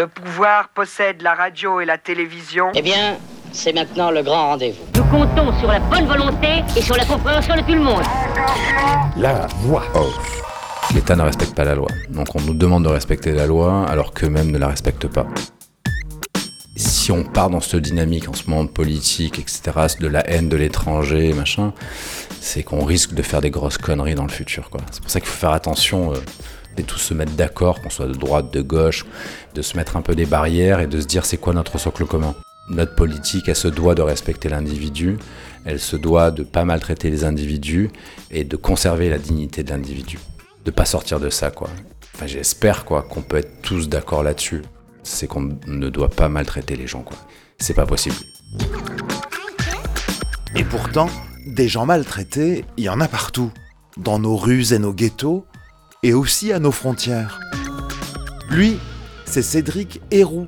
Le pouvoir possède la radio et la télévision. Eh bien, c'est maintenant le grand rendez-vous. Nous comptons sur la bonne volonté et sur la compréhension de tout le monde. La voix off. L'État ne respecte pas la loi. Donc on nous demande de respecter la loi alors qu'eux-mêmes ne la respectent pas. Si on part dans cette dynamique en ce moment de politique, etc., de la haine de l'étranger, machin, c'est qu'on risque de faire des grosses conneries dans le futur. Quoi. C'est pour ça qu'il faut faire attention euh, et tous se mettre d'accord, qu'on soit de droite, de gauche, de se mettre un peu des barrières et de se dire c'est quoi notre socle commun. Notre politique, elle se doit de respecter l'individu, elle se doit de pas maltraiter les individus et de conserver la dignité de l'individu. De pas sortir de ça, quoi. Enfin, j'espère, quoi, qu'on peut être tous d'accord là-dessus. C'est qu'on ne doit pas maltraiter les gens, quoi. C'est pas possible. Et pourtant, des gens maltraités, il y en a partout. Dans nos rues et nos ghettos, et aussi à nos frontières. Lui, c'est Cédric Héroux,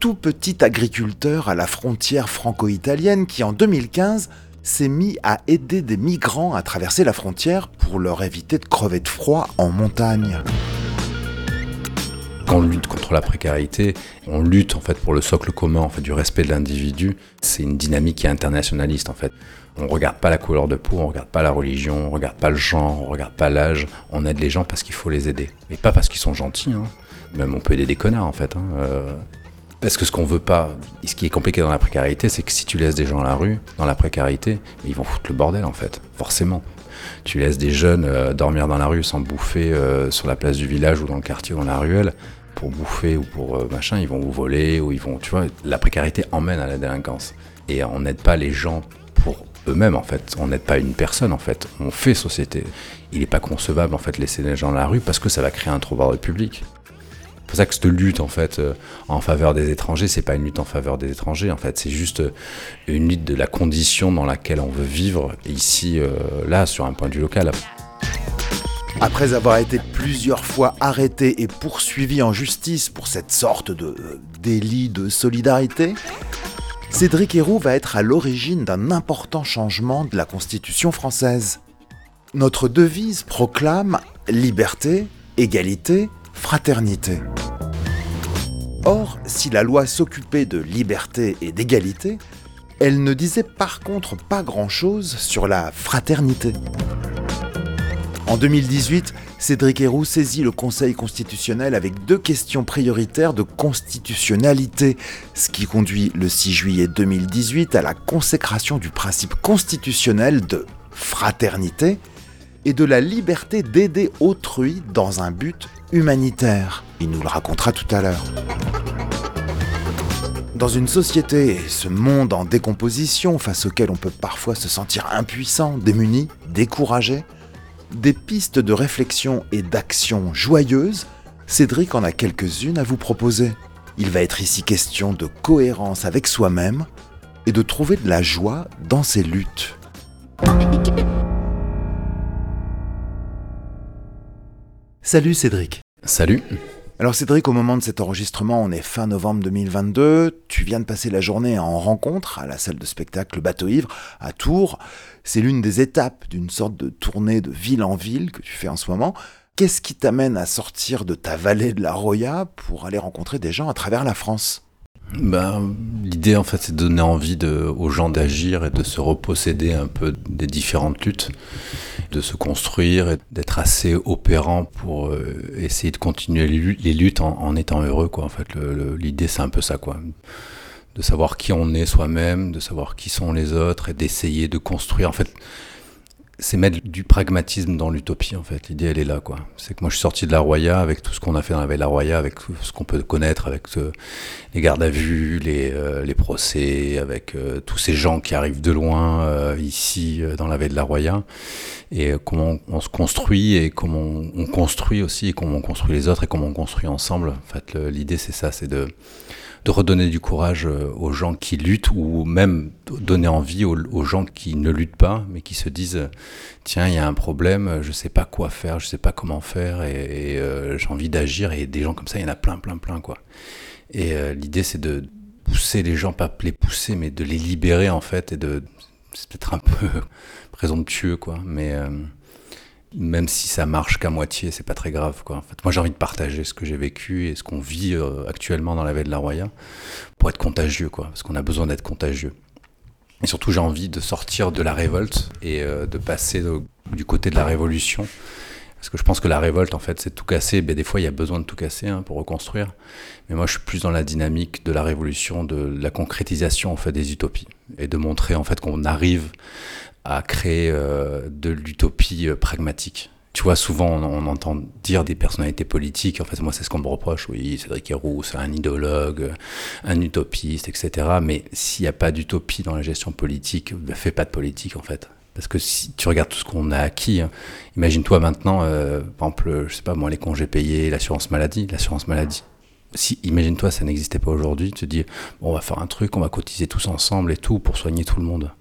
tout petit agriculteur à la frontière franco-italienne qui en 2015 s'est mis à aider des migrants à traverser la frontière pour leur éviter de crever de froid en montagne. Quand on lutte contre la précarité, on lutte en fait pour le socle commun du respect de l'individu. C'est une dynamique qui est internationaliste en fait. On regarde pas la couleur de peau, on regarde pas la religion, on regarde pas le genre, on regarde pas l'âge. On aide les gens parce qu'il faut les aider. Et pas parce qu'ils sont gentils. Hein. Même on peut aider des connards en fait. Hein. Euh, parce que ce qu'on veut pas, ce qui est compliqué dans la précarité, c'est que si tu laisses des gens à la rue, dans la précarité, ils vont foutre le bordel en fait, forcément. Tu laisses des jeunes euh, dormir dans la rue sans bouffer euh, sur la place du village ou dans le quartier ou dans la ruelle pour bouffer ou pour machin, ils vont vous voler ou ils vont, tu vois, la précarité emmène à la délinquance. Et on n'aide pas les gens eux-mêmes en fait. On n'aide pas une personne en fait. On fait société. Il n'est pas concevable en fait laisser les gens dans la rue parce que ça va créer un trouble public. C'est pour ça que cette lutte en fait euh, en faveur des étrangers, c'est pas une lutte en faveur des étrangers en fait, c'est juste euh, une lutte de la condition dans laquelle on veut vivre ici, euh, là, sur un point de vue local. Après avoir été plusieurs fois arrêté et poursuivi en justice pour cette sorte de délit de solidarité, Cédric Héroux va être à l'origine d'un important changement de la Constitution française. Notre devise proclame liberté, égalité, fraternité. Or, si la loi s'occupait de liberté et d'égalité, elle ne disait par contre pas grand-chose sur la fraternité. En 2018, Cédric Héroux saisit le Conseil constitutionnel avec deux questions prioritaires de constitutionnalité, ce qui conduit le 6 juillet 2018 à la consécration du principe constitutionnel de fraternité et de la liberté d'aider autrui dans un but humanitaire. Il nous le racontera tout à l'heure. Dans une société et ce monde en décomposition face auquel on peut parfois se sentir impuissant, démuni, découragé, des pistes de réflexion et d'action joyeuses, Cédric en a quelques-unes à vous proposer. Il va être ici question de cohérence avec soi-même et de trouver de la joie dans ses luttes. Salut Cédric. Salut. Alors Cédric, au moment de cet enregistrement, on est fin novembre 2022, tu viens de passer la journée en rencontre à la salle de spectacle Bateau Ivre à Tours. C'est l'une des étapes d'une sorte de tournée de ville en ville que tu fais en ce moment. Qu'est-ce qui t'amène à sortir de ta vallée de la Roya pour aller rencontrer des gens à travers la France? Ben, L'idée, en fait, c'est de donner envie aux gens d'agir et de se reposséder un peu des différentes luttes, de se construire et d'être assez opérant pour euh, essayer de continuer les luttes en, étant heureux. Quoi. En fait, l'idée, c'est un peu ça. Quoi. De savoir qui on est soi-même, de savoir qui sont les autres et d'essayer de construire. En fait, c'est mettre du pragmatisme dans l'utopie en fait. L'idée elle est là quoi. C'est que moi je suis sorti de la Roya avec tout ce qu'on a fait dans la veille de la Roya, avec tout ce qu'on peut connaître, avec euh, les gardes à vue, les, euh, les procès, avec euh, tous ces gens qui arrivent de loin ici dans la veille de la Roya, et comment on se construit et comment on construit aussi, et comment on construit les autres et comment on construit ensemble. En fait l'idée c'est ça, c'est de de redonner du courage euh, aux gens qui luttent ou même donner envie aux, gens qui ne luttent pas mais qui se disent tiens il y a un problème je sais pas quoi faire je sais pas comment faire et, euh, j'ai envie d'agir et des gens comme ça il y en a plein plein plein quoi. Et euh, l'idée c'est de pousser les gens pas les pousser mais de les libérer en fait et de c'est peut-être un peu présomptueux quoi mais même si ça marche qu'à moitié, c'est pas très grave. Quoi. En fait, moi, j'ai envie de partager ce que j'ai vécu et ce qu'on vit euh, actuellement dans la vallée de la Roya pour être contagieux, quoi, parce qu'on a besoin d'être contagieux. Et surtout, j'ai envie de sortir de la révolte et euh, de passer du côté de la révolution. Parce que je pense que la révolte, en fait, c'est tout casser. Ben, des fois, il y a besoin de tout casser hein, pour reconstruire. Mais moi, je suis plus dans la dynamique de la révolution, de la concrétisation en fait des utopies et de montrer en fait qu'on arrive à créer euh, de l'utopie euh, pragmatique. Tu vois, souvent on, entend dire des personnalités politiques, en fait moi c'est ce qu'on me reproche, oui, Cédric Héroux, c'est un idéologue, un utopiste, etc. Mais s'il n'y a pas d'utopie dans la gestion politique, ben, fais pas de politique en fait. Parce que si tu regardes tout ce qu'on a acquis, hein, imagine-toi maintenant, euh, par exemple, je sais pas moi, les congés payés, l'assurance maladie, l'assurance maladie. Si, imagine-toi, ça n'existait pas aujourd'hui, tu te dis, bon, on va faire un truc, on va cotiser tous ensemble et tout pour soigner tout le monde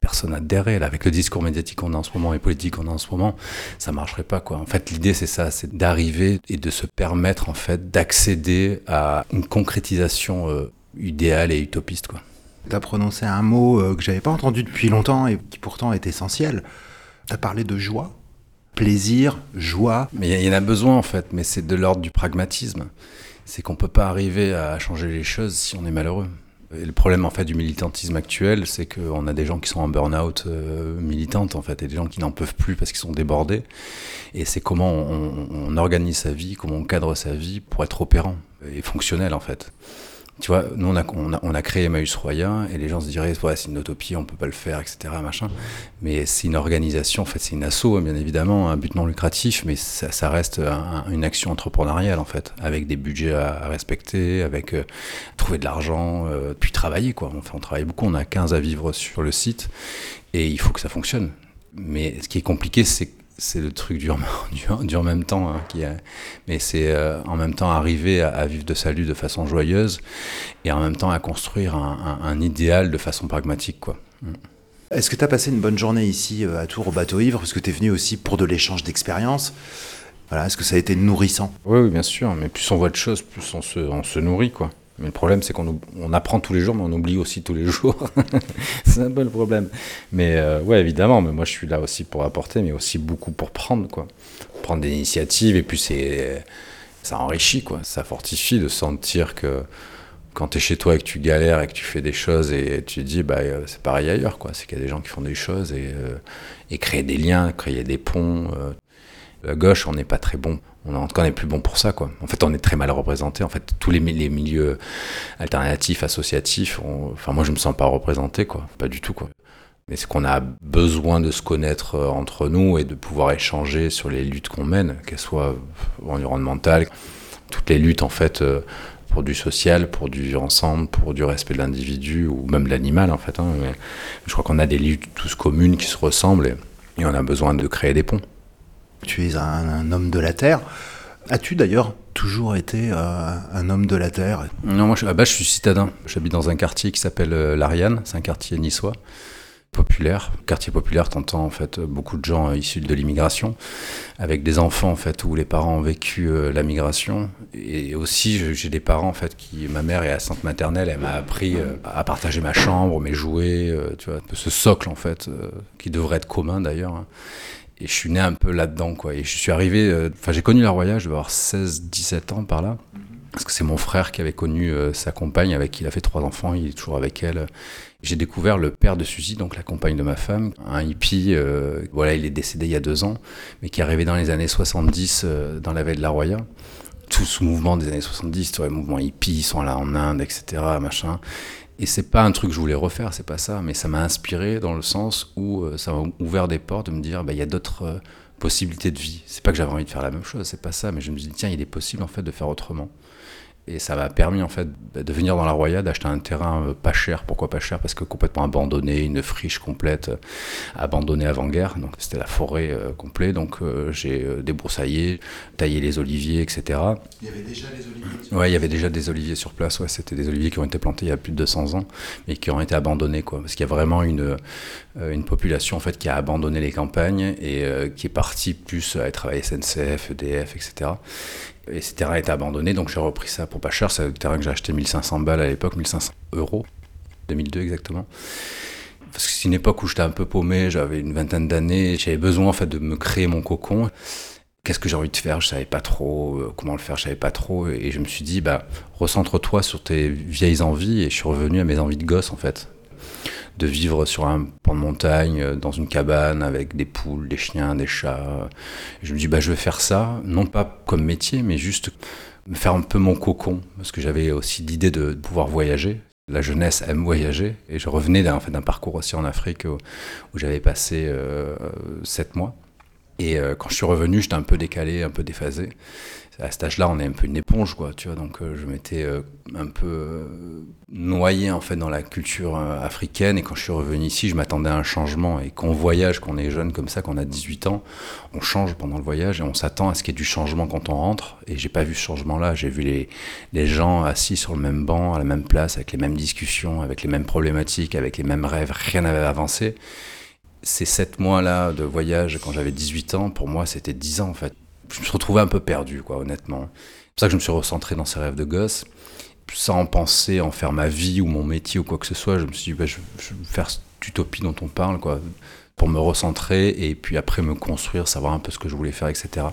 personne adhérerait. Là, avec le discours médiatique qu'on a en ce moment et politique qu'on a en ce moment, ça marcherait pas. Quoi. En fait, l'idée, c'est ça, c'est d'arriver et de se permettre en fait d'accéder à une concrétisation euh, idéale et utopiste. Quoi. Tu as prononcé un mot euh, que j'avais pas entendu depuis longtemps et qui pourtant est essentiel. Tu as parlé de joie, plaisir, joie. Mais il y en a besoin en fait, mais c'est de l'ordre du pragmatisme. C'est qu'on peut pas arriver à changer les choses si on est malheureux. Et le problème en fait du militantisme actuel, c'est qu'on a des gens qui sont en burn-out euh, militante en fait, et des gens qui n'en peuvent plus parce qu'ils sont débordés. Et c'est comment on, on, organise sa vie, comment on cadre sa vie pour être opérant et fonctionnel en fait. Tu vois, nous, on a, créé Emmaüs Roya et les gens se diraient, ouais, c'est une utopie, on peut pas le faire, etc. Machin. Mais c'est une organisation, en fait, c'est une asso, bien évidemment, un but non lucratif, mais ça, reste une action entrepreneuriale, en fait, avec des budgets à, respecter, avec euh, trouver de l'argent, euh, puis travailler, quoi. Enfin, on travaille beaucoup, on a 15 à vivre sur le site et il faut que ça fonctionne. Mais ce qui est compliqué, c'est c'est le truc du, du, en même temps. Hein, qui a, mais c'est euh, en même temps arriver à, vivre de salut de façon joyeuse et en même temps à construire un, idéal de façon pragmatique. quoi. Mm. Est-ce que tu as passé une bonne journée ici euh, à Tours au bateau ivre? Parce que tu es venu aussi pour de l'échange d'expériences. Voilà, Est-ce que ça a été nourrissant? Oui, oui, bien sûr. Mais plus on voit de choses, plus on se, on se nourrit. quoi. Mais le problème, c'est qu'on on apprend tous les jours, mais on oublie aussi tous les jours. c'est un peu le problème. Mais euh, ouais, évidemment, mais moi je suis là aussi pour apporter, mais aussi beaucoup pour prendre, quoi. Prendre des initiatives, et puis c'est, ça enrichit, quoi. Ça fortifie de sentir que quand tu es chez toi et que tu galères et que tu fais des choses et tu te dis, bah, euh, c'est pareil ailleurs, quoi. C'est qu'il y a des gens qui font des choses et, euh, et créer des liens, créer des ponts. À gauche, on n'est pas très bon on, en tout cas, on est plus bon pour ça, quoi. En fait, on est très mal représenté. En fait, tous les, milieux alternatifs, associatifs, enfin, moi, je me sens pas représenté, quoi. Pas du tout, quoi. Mais c'est qu'on a besoin de se connaître euh, entre nous et de pouvoir échanger sur les luttes qu'on mène, qu'elles soient environnementales, toutes les luttes, en fait, euh, pour du social, pour du vivre ensemble, pour du respect de l'individu ou même de l'animal, en fait. Hein. je crois qu'on a des luttes tous communes qui se ressemblent et on a besoin de créer des ponts. Tu es un, homme de la Terre. As-tu d'ailleurs toujours été euh, un homme de la Terre? Non, moi je, je suis citadin. J'habite dans un quartier qui s'appelle euh, l'Ariane, c'est un quartier niçois populaire. Quartier populaire, t'entends en fait beaucoup de gens euh, issus de l'immigration, avec des enfants en fait où les parents ont vécu la migration. Et aussi, j'ai des parents en fait qui, ma mère est assistante maternelle, elle m'a appris à partager ma chambre, mes jouets, tu vois, ce socle en fait qui devrait être commun d'ailleurs. Hein et je suis né un peu là-dedans, quoi. Et je suis arrivé, euh, enfin, j'ai connu la Roya, je vais avoir 16, 17 ans par là. Parce que c'est mon frère qui avait connu euh, sa compagne, avec qui il a fait trois enfants, il est toujours avec elle. J'ai découvert le père de Suzy, donc la compagne de ma femme, un hippie, euh, voilà, il est décédé il y a deux ans, mais qui est arrivé dans les années 70 dans la veille de la Roya. Tout ce mouvement des années 70, le mouvement hippie, ils sont là en Inde, etc., machin. Et c'est pas un truc que je voulais refaire, c'est pas ça, mais ça m'a inspiré dans le sens où euh, ça m'a ouvert des portes de me dire, bah, il y a d'autres euh, possibilités de vie. C'est pas que j'avais envie de faire la même chose, c'est pas ça, mais je me dis, tiens, il est possible en fait de faire autrement. Et ça m'a permis en fait de venir dans la Roya, d'acheter un terrain euh, pas cher. Pourquoi pas cher? Parce que complètement abandonné, une friche complète, euh, abandonnée avant-guerre. Donc c'était la forêt euh, complète. Donc j'ai débroussaillé, taillé les oliviers, etc. Il y avait déjà des oliviers Ouais, il y avait déjà des oliviers sur place. Ouais, c'était des oliviers qui ont été plantés il y a plus de 200 ans, mais qui ont été abandonnés, quoi. Parce qu'il y a vraiment une une population en fait qui a abandonné les campagnes et qui est partie plus à travailler SNCF, EDF, etc. Et ces terrains étaient abandonnés, donc j'ai repris ça pour pas cher. C'est un terrain que j'ai acheté 1500 balles à l'époque, 1500 euros, 2002 exactement. Parce que c'est une époque où j'étais un peu paumé, j'avais une vingtaine d'années, j'avais besoin en fait de me créer mon cocon. Qu'est-ce que j'ai envie de faire? Je savais pas trop euh, comment le faire, je savais pas trop. Et je me suis dit, bah, recentre-toi sur tes vieilles envies. Et je suis revenu à mes envies de gosse en fait de vivre sur un pan de montagne, euh, dans une cabane, avec des poules, des chiens, des chats. je me dis, bah, je vais faire ça, non pas comme métier, mais juste me faire un peu mon cocon, parce que j'avais aussi l'idée de pouvoir voyager. La jeunesse aime voyager, et je revenais d'un fait, parcours aussi en Afrique où, j'avais passé euh, sept mois. Et euh, quand je suis revenu, j'étais un peu décalé, un peu déphasé à cet âge-là, on est un peu une éponge, quoi, tu vois. Donc, euh, je m'étais euh, un peu euh, noyé, en fait, dans la culture africaine. Et quand je suis revenu ici, je m'attendais à un changement. Et quand on voyage, qu'on est jeune comme ça, qu'on a 18 ans, on change pendant le voyage et on s'attend à ce qu'il y ait du changement quand on rentre. Et j'ai pas vu ce changement-là. J'ai vu les, les gens assis sur le même banc, à la même place, avec les mêmes discussions, avec les mêmes problématiques, avec les mêmes rêves. Rien n'avait avancé ces sept mois-là de voyage quand j'avais 18 ans, pour moi, c'était 10 ans en fait je me suis retrouvé un peu perdu, quoi, honnêtement. C'est pour ça que je me suis recentré dans ces rêves de gosse. Sans penser en faire ma vie ou mon métier ou quoi que ce soit, je me suis dit, bah, je, vais faire cette utopie dont on parle, quoi pour me recentrer et puis après me construire, savoir un peu ce que je voulais faire, etc.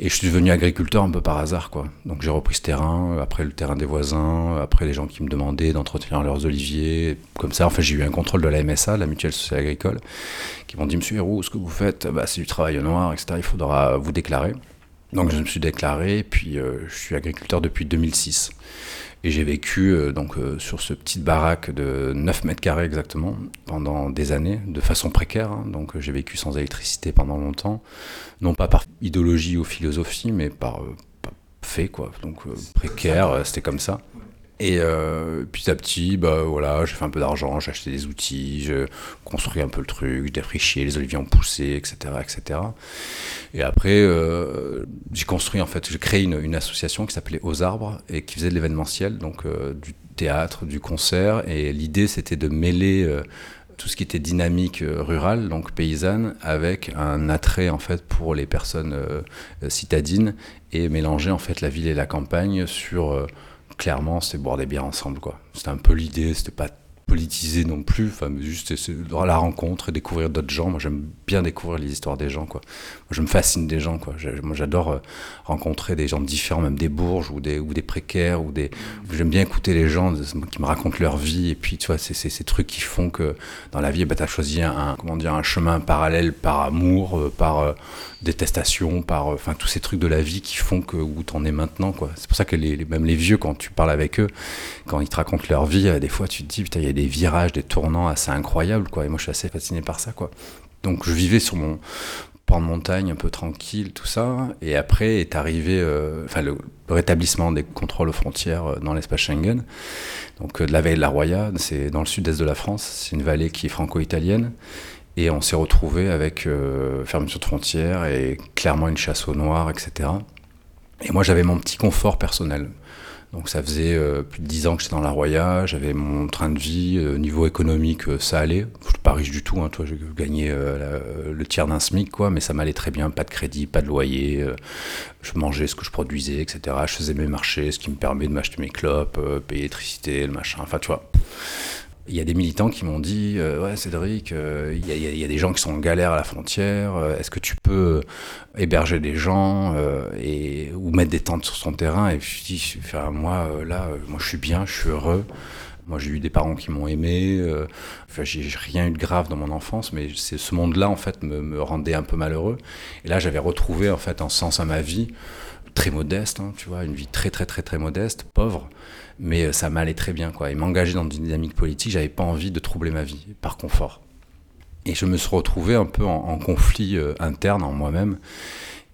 Et je suis devenu agriculteur un peu par hasard, quoi. Donc j'ai repris ce terrain, après le terrain des voisins, après les gens qui me demandaient d'entretenir leurs oliviers, comme ça. En fait, j'ai eu un contrôle de la MSA, la Mutuelle Sociale Agricole, qui m'ont dit, Monsieur Héroux, ce que vous faites, bah, c'est du travail au noir, etc. Il faudra vous déclarer. Donc je me suis déclaré, puis euh, je suis agriculteur depuis 2006. Et j'ai vécu euh, donc euh, sur ce petit baraque de 9 mètres carrés exactement pendant des années, de façon précaire. Hein. Donc j'ai vécu sans électricité pendant longtemps, non pas par idéologie ou philosophie, mais par, par fait quoi. Donc précaire, c'était comme ça. Et euh, petit à petit, bah voilà, j'ai fait un peu d'argent, j'ai acheté des outils, j'ai construit un peu le truc, j'ai défriché, les oliviers ont poussé, etc., etc. Et après, euh, j'ai construit en fait, j'ai créé une, association qui s'appelait Aux Arbres et qui faisait de l'événementiel, donc euh, du théâtre, du concert. Et l'idée, c'était de mêler tout ce qui était dynamique rurale, donc paysanne, avec un attrait en fait pour les personnes citadines et mélanger en fait la ville et la campagne sur clairement, c'est boire des bières ensemble, quoi. C'était un peu l'idée, c'était pas politisé non plus, enfin, juste la rencontre et découvrir d'autres gens. Moi, j'aime bien découvrir les histoires des gens, quoi. Moi, je me fascine des gens, quoi. Moi, j'adore euh, rencontrer des gens différents, même des bourges ou des, ou des précaires, ou des. J'aime bien écouter les gens qui me racontent leur vie, et puis, tu vois, c'est ces trucs qui font que dans la vie, bah, tu as choisi un, comment dire, un chemin parallèle par amour, euh, par euh, détestation, par, enfin, tous ces trucs de la vie qui font que où t'en es maintenant, quoi. C'est pour ça que les, même les vieux, quand tu parles avec eux, quand ils te racontent leur vie, des fois, tu te dis, putain, il y a des virages, des tournants assez incroyables, quoi. Et moi, je suis assez fasciné par ça, quoi. Donc, je vivais sur mon pan de montagne un peu tranquille, tout ça. Et après est arrivé, euh, le, rétablissement des contrôles aux frontières euh, dans l'espace Schengen. Donc, euh, de la veille de la Roya, c'est dans le sud-est de la France. C'est une vallée qui est franco-italienne. Et on s'est retrouvé avec euh, fermeture de frontières et clairement une chasse au noir, etc. Et moi, j'avais mon petit confort personnel. Donc ça faisait euh, plus de 10 ans que j'étais dans la Roya, j'avais mon train de vie, euh, niveau économique, ça allait. Je suis pas riche du tout, hein, toi, j'ai gagné le tiers d'un SMIC, quoi, mais ça m'allait très bien, pas de crédit, pas de loyer, je mangeais ce que je produisais, etc. Je faisais mes marchés, ce qui me permet de m'acheter mes clopes, payer l'électricité, le machin, enfin tu vois. Il y a des militants qui m'ont dit euh, Ouais, Cédric, euh, il y, a des gens qui sont en galère à la frontière. Euh, Est-ce que tu peux héberger des gens et, ou mettre des tentes sur son terrain? Et je dis enfin, Moi, là, moi, je suis bien, je suis heureux. Moi, j'ai eu des parents qui m'ont aimé. Enfin, j'ai rien eu de grave dans mon enfance, mais ce monde-là, en fait, me, me, rendait un peu malheureux. Et là, j'avais retrouvé, en fait, un sens à ma vie très modeste, hein, tu vois, une vie très, très, très, très modeste, pauvre mais ça m'allait très bien quoi. Et m'engager dans une dynamique politique, j'avais pas envie de troubler ma vie par confort. Et je me suis retrouvé un peu en, en conflit euh, interne en moi-même.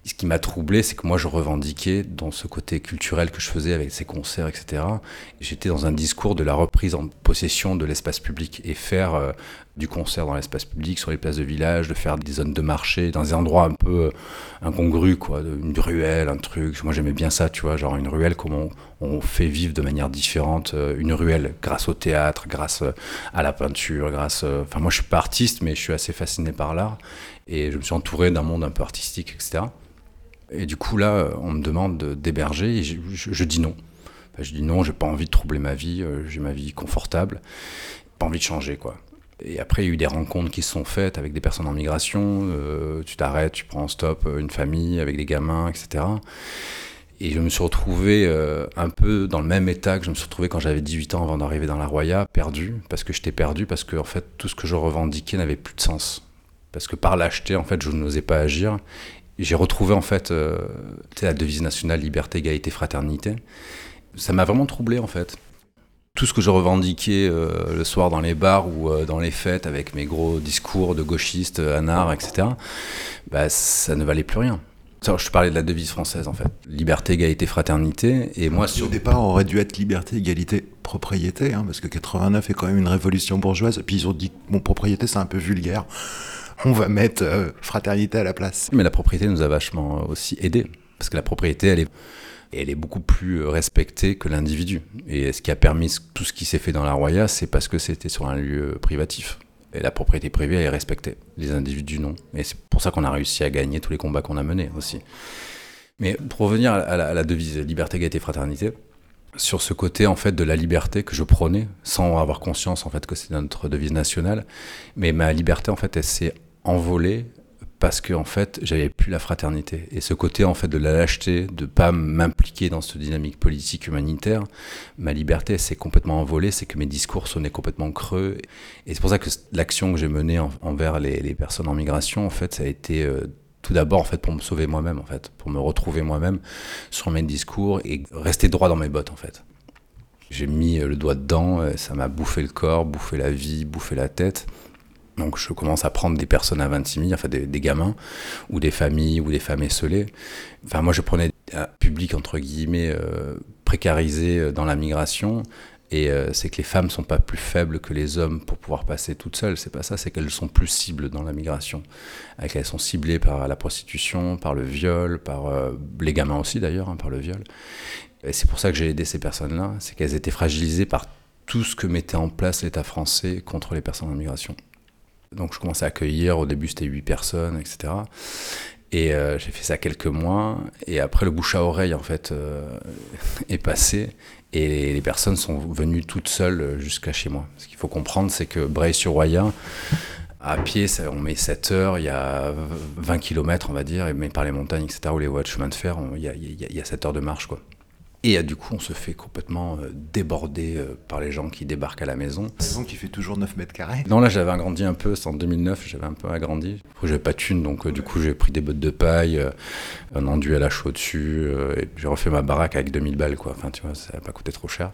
Ce qui m'a troublé, c'est que moi je revendiquais dans ce côté culturel que je faisais avec ces concerts, etc. J'étais dans un discours de la reprise en possession de l'espace public et faire euh, du concert dans l'espace public, sur les places de village, de faire des zones de marché, dans des endroits un peu euh, incongrus, quoi, une ruelle, un truc. Moi j'aimais bien ça, tu vois, genre une ruelle, comment on, fait vivre de manière différente euh, une ruelle grâce au théâtre, grâce à la peinture, grâce. Enfin, moi je suis pas artiste, mais je suis assez fasciné par l'art et je me suis entouré d'un monde un peu artistique, etc. Et du coup, là, on me demande d'héberger et je, dis non. Je dis non, j'ai pas envie de troubler ma vie, euh, j'ai ma vie confortable, pas envie de changer, quoi. Et après, il y a eu des rencontres qui se sont faites avec des personnes en migration. Euh, tu t'arrêtes, tu prends en stop une famille avec des gamins, etc. Et je me suis retrouvé euh, un peu dans le même état que je me suis retrouvé quand j'avais 18 ans avant d'arriver dans la Roya, perdu, parce que j'étais perdu, parce que fait, tout ce que je revendiquais n'avait plus de sens. Parce que par lâcheté, en fait, je n'osais pas agir. J'ai retrouvé en fait euh, la devise nationale liberté, égalité, fraternité. Ça m'a vraiment troublé en fait tout ce que je revendiquais euh, le soir dans les bars ou euh, dans les fêtes avec mes gros discours de gauchistes, anards, etc., bah, ça ne valait plus rien. Je parlais de la devise française en fait. Liberté, égalité, fraternité. Et moi, sur... Au départ, aurait dû être liberté, égalité, propriété, hein, parce que 89 est quand même une révolution bourgeoise. Et puis ils ont dit, mon propriété, c'est un peu vulgaire. On va mettre euh, fraternité à la place. Mais la propriété nous a vachement aussi aidé. Parce que la propriété, elle est et elle est beaucoup plus euh, respectée que l'individu. Et ce qui a permis tout ce qui s'est fait dans la Roya, c'est parce que c'était sur un lieu privatif. Et la propriété privée, elle est respectée. Les individus, non. Et c'est pour ça qu'on a réussi à gagner tous les combats qu'on a menés aussi. Mais pour revenir à la, devise liberté, égalité, fraternité, sur ce côté en fait de la liberté que je prônais, sans avoir conscience en fait que c'est notre devise nationale, mais ma liberté en fait elle s'est envolée parce que en fait j'avais plus la fraternité. Et ce côté en fait de la lâcheté de pas m'impliquer dans cette dynamique politique humanitaire ma liberté s'est complètement envolée c'est que mes discours sonnaient complètement creux. Et c'est pour ça que l'action que j'ai menée envers les, personnes en migration en fait ça a été euh, tout d'abord en fait pour me sauver moi-même en fait pour me retrouver moi-même sur mes discours et rester droit dans mes bottes en fait. J'ai mis le doigt dedans ça m'a bouffé le corps bouffé la vie bouffé la tête donc je commence à prendre des personnes à 26 000, enfin des, gamins, ou des familles, ou des femmes esselées. Enfin moi je prenais un public entre guillemets euh, précarisé euh, dans la migration, et euh, c'est que les femmes sont pas plus faibles que les hommes pour pouvoir passer toutes seules. C'est pas ça, c'est qu'elles sont plus cibles dans la migration. Elles sont ciblées par la prostitution, par le viol, par les gamins aussi d'ailleurs, hein, par le viol. Et c'est pour ça que j'ai aidé ces personnes-là, c'est qu'elles étaient fragilisées par tout ce que mettait en place l'État français contre les personnes en migration. Donc je commençais à accueillir, au début c'était 8 personnes, etc. Et euh, j'ai fait ça quelques mois, et après le bouche à oreille en fait euh, est passé, et les, personnes sont venues toutes seules jusqu'à chez moi. Ce qu'il faut comprendre, c'est que Bray-sur-Roya, à pied, on met 7 heures, il y a 20 km on va dire, mais par les montagnes, etc., ou les voies de chemin de fer, il y, y a 7 heures de marche quoi. Et euh, du coup, on se fait complètement euh, déborder euh, par les gens qui débarquent à la maison. Maison qui fait toujours 9 mètres carrés. Non, là, j'avais agrandi un peu. C'est en 2009, j'avais un peu agrandi. J'avais pas de thune, donc du coup, j'ai pris des bottes de paille, un enduit à la chaux dessus, et j'ai refait ma baraque avec 2000 balles, quoi. Enfin, tu vois, ça n'a pas coûté trop cher.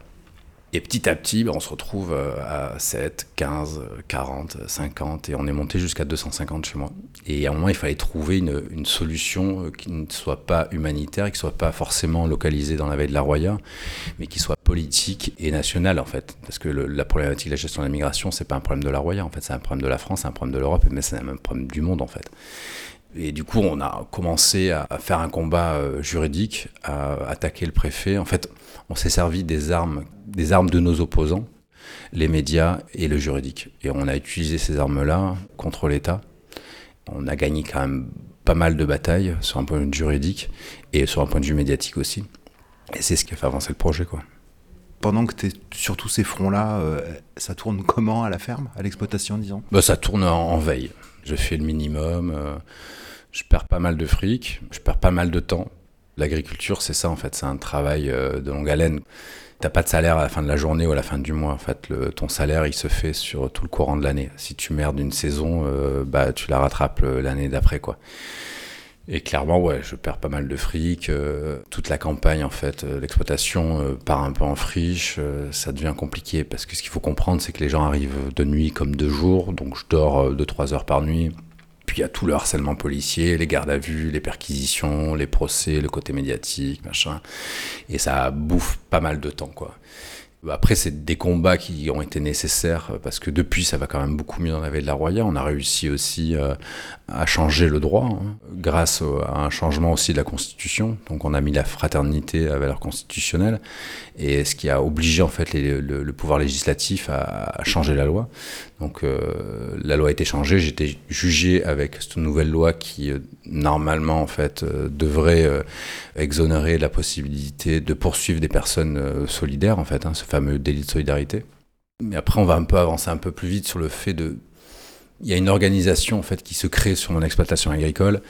Et petit à petit, ben, on se retrouve euh, à 7, 15, 40, 50, et on est monté jusqu'à 250 chez moi. Et à un moment, il fallait trouver une, solution euh, qui ne soit pas humanitaire, qui ne soit pas forcément localisée dans la veille de la Roya, mais qui soit politique et nationale, en fait. Parce que la problématique de la gestion de la migration, c'est pas un problème de la Roya, en fait, c'est un problème de la France, c'est un problème de l'Europe, mais c'est un problème du monde, en fait. Et du coup, on a commencé à faire un combat euh, juridique, à attaquer le préfet. En fait, on s'est servi des armes, des armes de nos opposants, les médias et le juridique. Et on a utilisé ces armes-là contre l'État. On a gagné quand même pas mal de batailles sur un point de vue juridique et sur un point de vue médiatique aussi. Et c'est ce qui a fait avancer le projet, quoi. Pendant que tu es sur tous ces fronts-là, euh, ça tourne comment à la ferme, à l'exploitation, disons? Bah, Ça tourne en, veille. Je fais le minimum. Euh, je perds pas mal de fric, je perds pas mal de temps. L'agriculture, c'est ça en fait, c'est un travail euh, de longue haleine. T'as pas de salaire à la fin de la journée ou à la fin du mois. En fait, ton salaire, il se fait sur tout le courant de l'année. Si tu merdes une saison, euh, bah tu la rattrapes l'année d'après, quoi. Et clairement, ouais, je perds pas mal de fric. Euh, toute la campagne, en fait, l'exploitation part un peu en friche. ça devient compliqué parce que ce qu'il faut comprendre, c'est que les gens arrivent de nuit comme de jour. Donc, je dors 2-3 heures par nuit. Puis il y a tout le harcèlement policier, les gardes à vue, les perquisitions, les procès, le côté médiatique, machin. Et ça bouffe pas mal de temps, quoi. Après, c'est des combats qui ont été nécessaires parce que depuis, ça va quand même beaucoup mieux dans la veille de la Roya. On a réussi aussi euh, à changer le droit hein, grâce à un changement aussi de la Constitution. Donc, on a mis la fraternité à valeur constitutionnelle et ce qui a obligé en fait le, pouvoir législatif à, changer la loi. Donc, euh, la loi a été changée. J'étais jugé avec cette nouvelle loi qui euh, normalement en fait devrait exonérer la possibilité de poursuivre des personnes solidaires en fait. Hein, fameux délit de solidarité. Mais après, on va un peu avancer un peu plus vite sur le fait de il y a une organisation en fait qui se crée sur mon exploitation agricole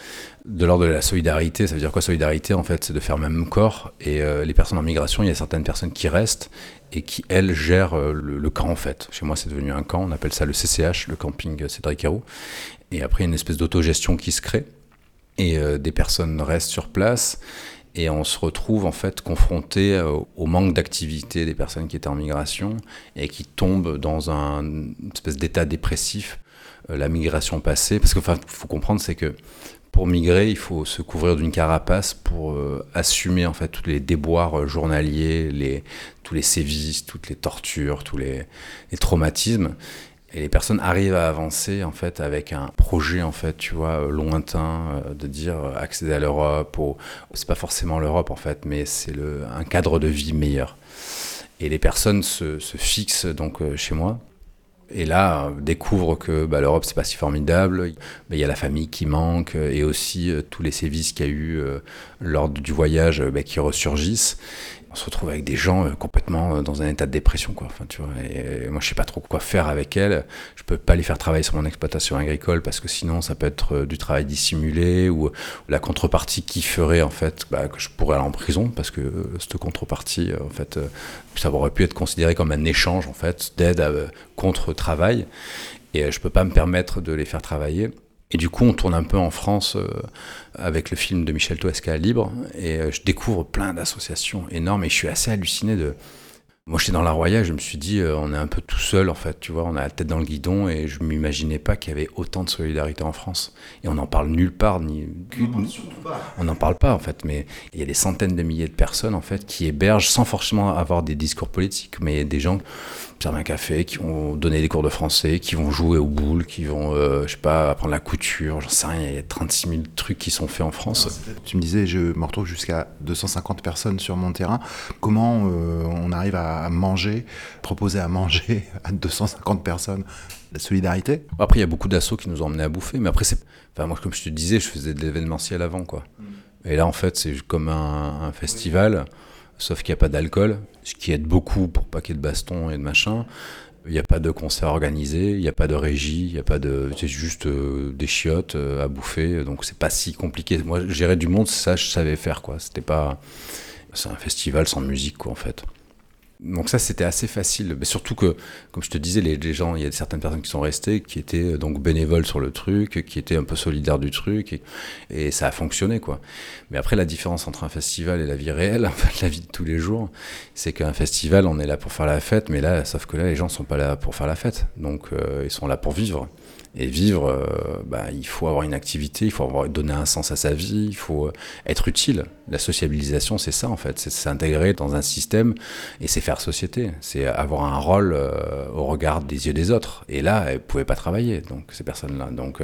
de l'ordre de la solidarité. Ça veut dire quoi solidarité en fait C'est de faire même corps. Et euh, les personnes en migration, il y a certaines personnes qui restent et qui elles gèrent euh, le, camp en fait. Chez moi, c'est devenu un camp. On appelle ça le CCH, le camping Cédric Héroux. Et après, il y a une espèce d'autogestion qui se crée et euh, des personnes restent sur place et on se retrouve en fait confronté au manque d'activité des personnes qui étaient en migration et qui tombent dans un une espèce d'état dépressif euh, la migration passée. Parce qu'il faut comprendre, c'est que pour migrer, il faut se couvrir d'une carapace pour euh, assumer en fait tous les déboires euh, journaliers, tous les sévices, toutes les tortures, tous les, traumatismes. Et les personnes arrivent à avancer en fait avec un projet en fait, tu vois, lointain de dire accéder à l'Europe. Ou, c'est pas forcément l'Europe en fait, mais c'est un cadre de vie meilleur. Et les personnes se, fixent donc chez moi et là, découvre que bah, l'Europe, c'est pas si formidable. Il y a la famille qui manque et aussi euh, tous les sévices qu'il y a eu euh, lors du voyage bah, qui ressurgissent on se retrouve avec des gens euh, complètement euh, dans un état de dépression quoi. Enfin tu vois et moi je sais pas trop quoi faire avec elles. Je peux pas les faire travailler sur mon exploitation agricole parce que sinon ça peut être euh, du travail dissimulé ou, la contrepartie qui ferait en fait bah, que je pourrais aller en prison parce que cette contrepartie en fait ça aurait pu être considéré comme un échange en fait d'aide contre travail et je peux pas me permettre de les faire travailler et du coup, on tourne un peu en France euh, avec le film de Michel Toesca Libre, et euh, je découvre plein d'associations énormes, et je suis assez halluciné de, moi, j'étais dans la Royale, je me suis dit, euh, on est un peu tout seul, en fait, tu vois, on a la tête dans le guidon, et je m'imaginais pas qu'il y avait autant de solidarité en France. Et on n'en parle nulle part, ni. On n'en parle pas, en fait, mais il y a des centaines de milliers de personnes, en fait, qui hébergent sans forcément avoir des discours politiques, mais des gens qui servent un café, qui vont donner des cours de français, qui vont jouer aux boules, qui vont, euh, je sais pas, apprendre la couture, j'en sais rien, il y a 36 000 trucs qui sont faits en France. Tu me disais, je me retrouve jusqu'à 250 personnes sur mon terrain. Comment euh, on arrive à manger, proposer à manger à 250 personnes? La solidarité? Après, il y a beaucoup d'assauts qui nous ont emmenés à bouffer, mais après, c'est. Enfin, moi, comme je te disais, je faisais de l'événementiel avant, quoi. Mm. Et là, en fait, c'est comme un, festival, sauf qu'il n'y a pas d'alcool, ce qui aide beaucoup pour pas qu'il y ait de baston et de machin. Il n'y a pas de concert organisé, il n'y a pas de régie, il n'y a pas de. C'est juste euh, des chiottes euh, à bouffer, donc c'est pas si compliqué. Moi, gérer du monde, ça, je savais faire, quoi. C'était pas. C'est un festival sans musique, quoi, en fait. Donc ça, c'était assez facile. Mais surtout que, comme je te disais, les, gens, il y a certaines personnes qui sont restées, qui étaient euh, donc bénévoles sur le truc, qui étaient un peu solidaires du truc, et, ça a fonctionné, quoi. Mais après, la différence entre un festival et la vie réelle, la vie de tous les jours, c'est qu'un festival, on est là pour faire la fête, mais là, sauf que là, les gens sont pas là pour faire la fête. Donc, euh, ils sont là pour vivre. Et vivre, euh, bah, il faut avoir une activité, il faut avoir, donner un sens à sa vie, il faut euh, être utile. La sociabilisation, c'est ça en fait, c'est s'intégrer dans un système et c'est faire société, c'est avoir un rôle euh, au regard des yeux des autres. Et là, elles pouvaient pas travailler, donc ces personnes-là. Donc,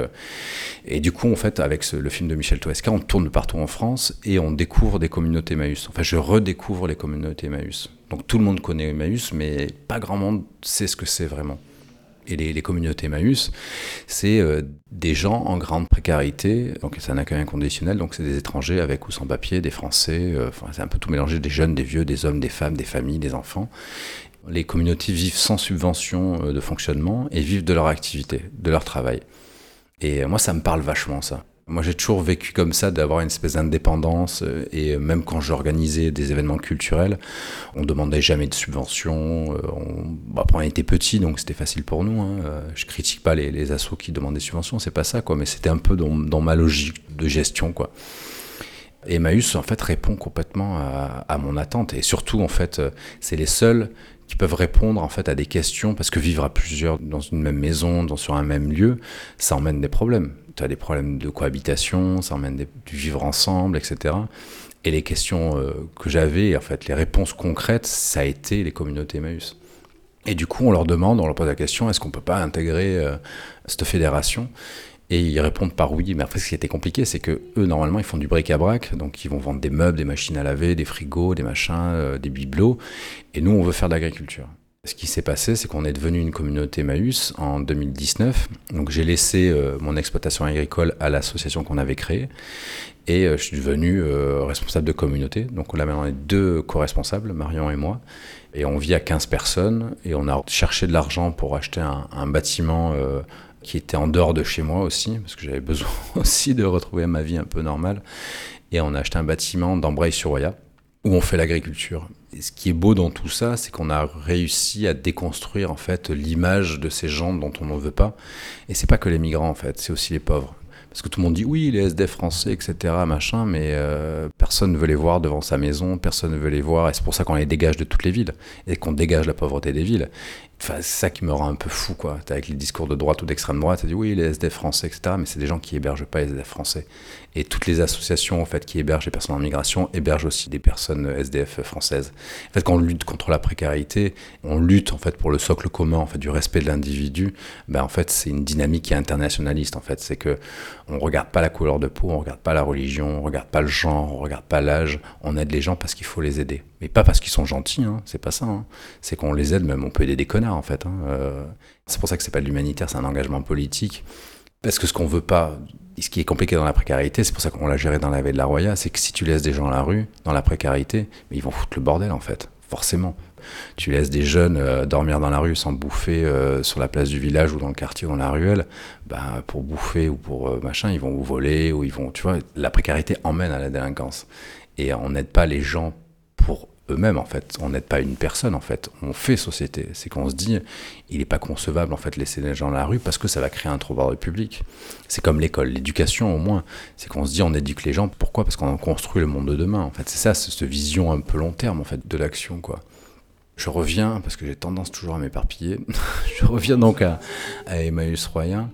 et du coup, en fait, avec le film de Michel Toesca, on tourne partout en France et on découvre des communautés Emmaüs. Enfin, je redécouvre les communautés Emmaüs. Donc tout le monde connaît Emmaüs, mais pas grand monde sait ce que c'est vraiment et les, communautés Emmaüs, c'est euh, des gens en grande précarité, donc c'est un accueil inconditionnel, donc c'est des étrangers avec ou sans papier, des Français, euh, c'est un peu tout mélangé, des jeunes, des vieux, des hommes, des femmes, des familles, des enfants. Les communautés vivent sans subvention euh, de fonctionnement et vivent de leur activité, de leur travail. Et moi, ça me parle vachement, ça. Moi, j'ai toujours vécu comme ça, d'avoir une espèce d'indépendance. Euh, et même quand j'organisais des événements culturels, on demandait jamais de subventions. Euh, on... après, on était petits, donc c'était facile pour nous. Hein. Euh, je critique pas les, les assos qui demandaient des subventions, c'est pas ça, quoi. Mais c'était un peu dans, dans, ma logique de gestion, quoi. Emmaüs, en fait, répond complètement à, mon attente. Et surtout, en fait, c'est les seuls qui peuvent répondre en fait à des questions parce que vivre à plusieurs dans une même maison, dans, sur un même lieu, ça emmène des problèmes. Tu as des problèmes de cohabitation, ça emmène du vivre ensemble, etc. Et les questions euh, que j'avais, en fait, les réponses concrètes, ça a été les communautés Emmaüs. Et du coup, on leur demande, on leur pose la question, est-ce qu'on peut pas intégrer euh, cette fédération? Et ils répondent par oui. Mais après, ce qui était compliqué, c'est que eux, normalement, ils font du bric-à-brac. Donc, ils vont vendre des meubles, des machines à laver, des frigos, des machins, euh, des bibelots. Et nous, on veut faire de l'agriculture. Ce qui s'est passé, c'est qu'on est devenu une communauté Maüs en 2019. Donc j'ai laissé euh, mon exploitation agricole à l'association qu'on avait créée et euh, je suis devenu responsable de communauté. Donc là maintenant on est deux co-responsables, Marion et moi. Et on vit à 15 personnes et on a cherché de l'argent pour acheter un bâtiment qui était en dehors de chez moi aussi, parce que j'avais besoin aussi de retrouver ma vie un peu normale. Et on a acheté un bâtiment d'Ambrail-sur-Roya où on fait l'agriculture. Et ce qui est beau dans tout ça, c'est qu'on a réussi à déconstruire en fait l'image de ces gens dont on n'en veut pas. Et c'est pas que les migrants en fait, c'est aussi les pauvres. Parce que tout le monde dit oui, les SDF français, etc., machin, mais euh, personne ne veut les voir devant sa maison, personne ne veut les voir, et c'est pour ça qu'on les dégage de toutes les villes, et qu'on dégage la pauvreté des villes. Enfin, c'est ça qui me rend un peu fou, quoi. Avec les discours de droite ou d'extrême droite, tu dis oui, les SDF français, etc., mais c'est des gens qui hébergent pas les SDF français. Et toutes les associations, en fait, qui hébergent les personnes en migration, hébergent aussi des personnes SDF françaises. En fait, quand on lutte contre la précarité, on lutte, en fait, pour le socle commun, en fait, du respect de l'individu, ben, en fait, c'est une dynamique qui est internationaliste, en fait. C'est que on regarde pas la couleur de peau, on regarde pas la religion, on regarde pas le genre, on regarde pas l'âge, on aide les gens parce qu'il faut les aider. Mais pas parce qu'ils sont gentils, hein, c'est pas ça. Hein. C'est qu'on les aide, même on peut aider des connards en fait. Hein. Euh, c'est pour ça que c'est pas de l'humanitaire, c'est un engagement politique. Parce que ce qu'on veut pas, ce qui est compliqué dans la précarité, c'est pour ça qu'on l'a géré dans la veille de la Roya, c'est que si tu laisses des gens à la rue, dans la précarité, ils vont foutre le bordel en fait, forcément. Tu laisses des jeunes euh, dormir dans la rue sans bouffer euh, sur la place du village ou dans le quartier ou dans la ruelle, ben, pour bouffer ou pour machin, ils vont voler ou ils vont, tu vois, la précarité emmène à la délinquance. Et on n'aide pas les gens eux-mêmes en fait. On n'aide pas une personne en fait. On fait société. C'est qu'on se dit, il n'est pas concevable en fait laisser les gens dans la rue parce que ça va créer un trouble public. C'est comme l'école, l'éducation au moins. C'est qu'on se dit, on éduque les gens. Pourquoi? Parce qu'on construit le monde de demain. En fait, c'est ça, cette vision un peu long terme en fait de l'action quoi. Je reviens parce que j'ai tendance toujours à m'éparpiller. je reviens donc à, à Emmaüs Royen.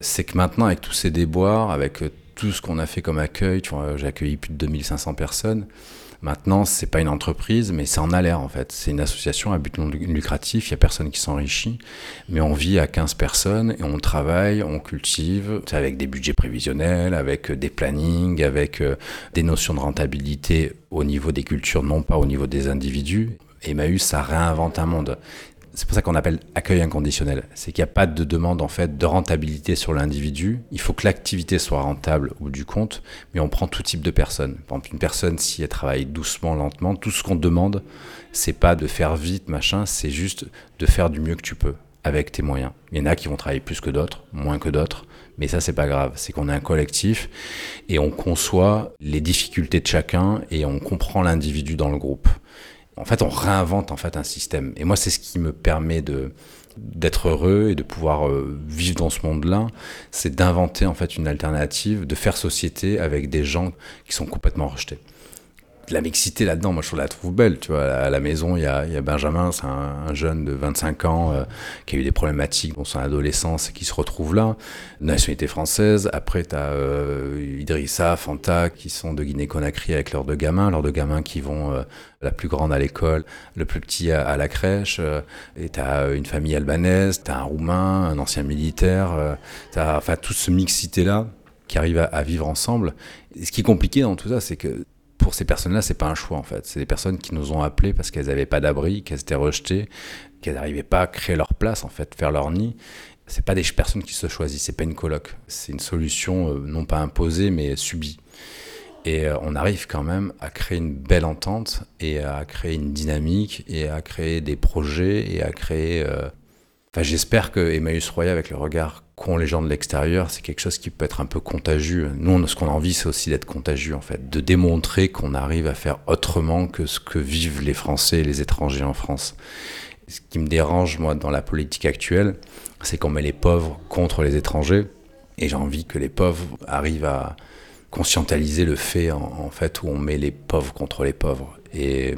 C'est que maintenant avec tous ces déboires, avec tout ce qu'on a fait comme accueil, j'ai accueilli plus de 2500 personnes Maintenant, c'est pas une entreprise, mais c'est en l'air en fait. C'est une association à but non lucratif, il y a personne qui s'enrichit, mais on vit à 15 personnes et on travaille, on cultive, avec des budgets prévisionnels, avec des plannings, avec euh, des notions de rentabilité au niveau des cultures, non pas au niveau des individus. Emmaüs, ça réinvente un monde c'est pour ça qu'on appelle accueil inconditionnel. C'est qu'il n'y a pas de demande en fait de rentabilité sur l'individu. Il faut que l'activité soit rentable au bout du compte, mais on prend tout type de personnes. Par exemple, une personne, si elle travaille doucement, lentement, tout ce qu'on demande, c'est pas de faire vite, machin, c'est juste de faire du mieux que tu peux avec tes moyens. Il y en a qui vont travailler plus que d'autres, moins que d'autres, mais ça c'est pas grave. C'est qu'on est un collectif et on conçoit les difficultés de chacun et on comprend l'individu dans le groupe en fait, on réinvente en fait un système. Et moi, c'est ce qui me permet de d'être heureux et de pouvoir euh, vivre dans ce monde-là, c'est d'inventer en fait une alternative, de faire société avec des gens qui sont complètement rejetés la mixité là-dedans, moi je la trouve belle. Tu vois, à la maison, il y a, y a, Benjamin, c'est un, jeune de 25 ans euh, qui a eu des problématiques dans son adolescence et qui se retrouve là. Nationalité française. Après, tu as euh, Idrissa, Fanta, qui sont de Guinée-Conakry avec leurs deux gamins, leurs deux gamins qui vont euh, la plus grande à l'école, le plus petit à, la crèche. et tu as une famille albanaise, tu as un roumain, un ancien militaire. tu as enfin, toute ce mixité-là qui arrive à, à vivre ensemble. Et ce qui est compliqué dans tout ça, c'est que pour ces personnes-là, c'est pas un choix en fait. C'est des personnes qui nous ont appelés parce qu'elles n'avaient pas d'abri, qu'elles étaient rejetées, qu'elles n'arrivaient pas à créer leur place en fait, faire leur nid. C'est pas des personnes qui se choisissent, c'est pas une coloc. C'est une solution euh, non pas imposée mais subie. Et euh, on arrive quand même à créer une belle entente et à créer une dynamique et à créer des projets et à créer. Euh, j'espère que Emmaüs Roya, avec le regard qu'ont les gens de l'extérieur, c'est quelque chose qui peut être un peu contagieux. Nous, ce qu'on a envie, c'est aussi d'être contagieux, en fait, de démontrer qu'on arrive à faire autrement que ce que vivent les Français et les étrangers en France. Ce qui me dérange, moi, dans la politique actuelle, c'est qu'on met les pauvres contre les étrangers, et j'ai envie que les pauvres arrivent à conscientaliser le fait, en fait, où on met les pauvres contre les pauvres. Et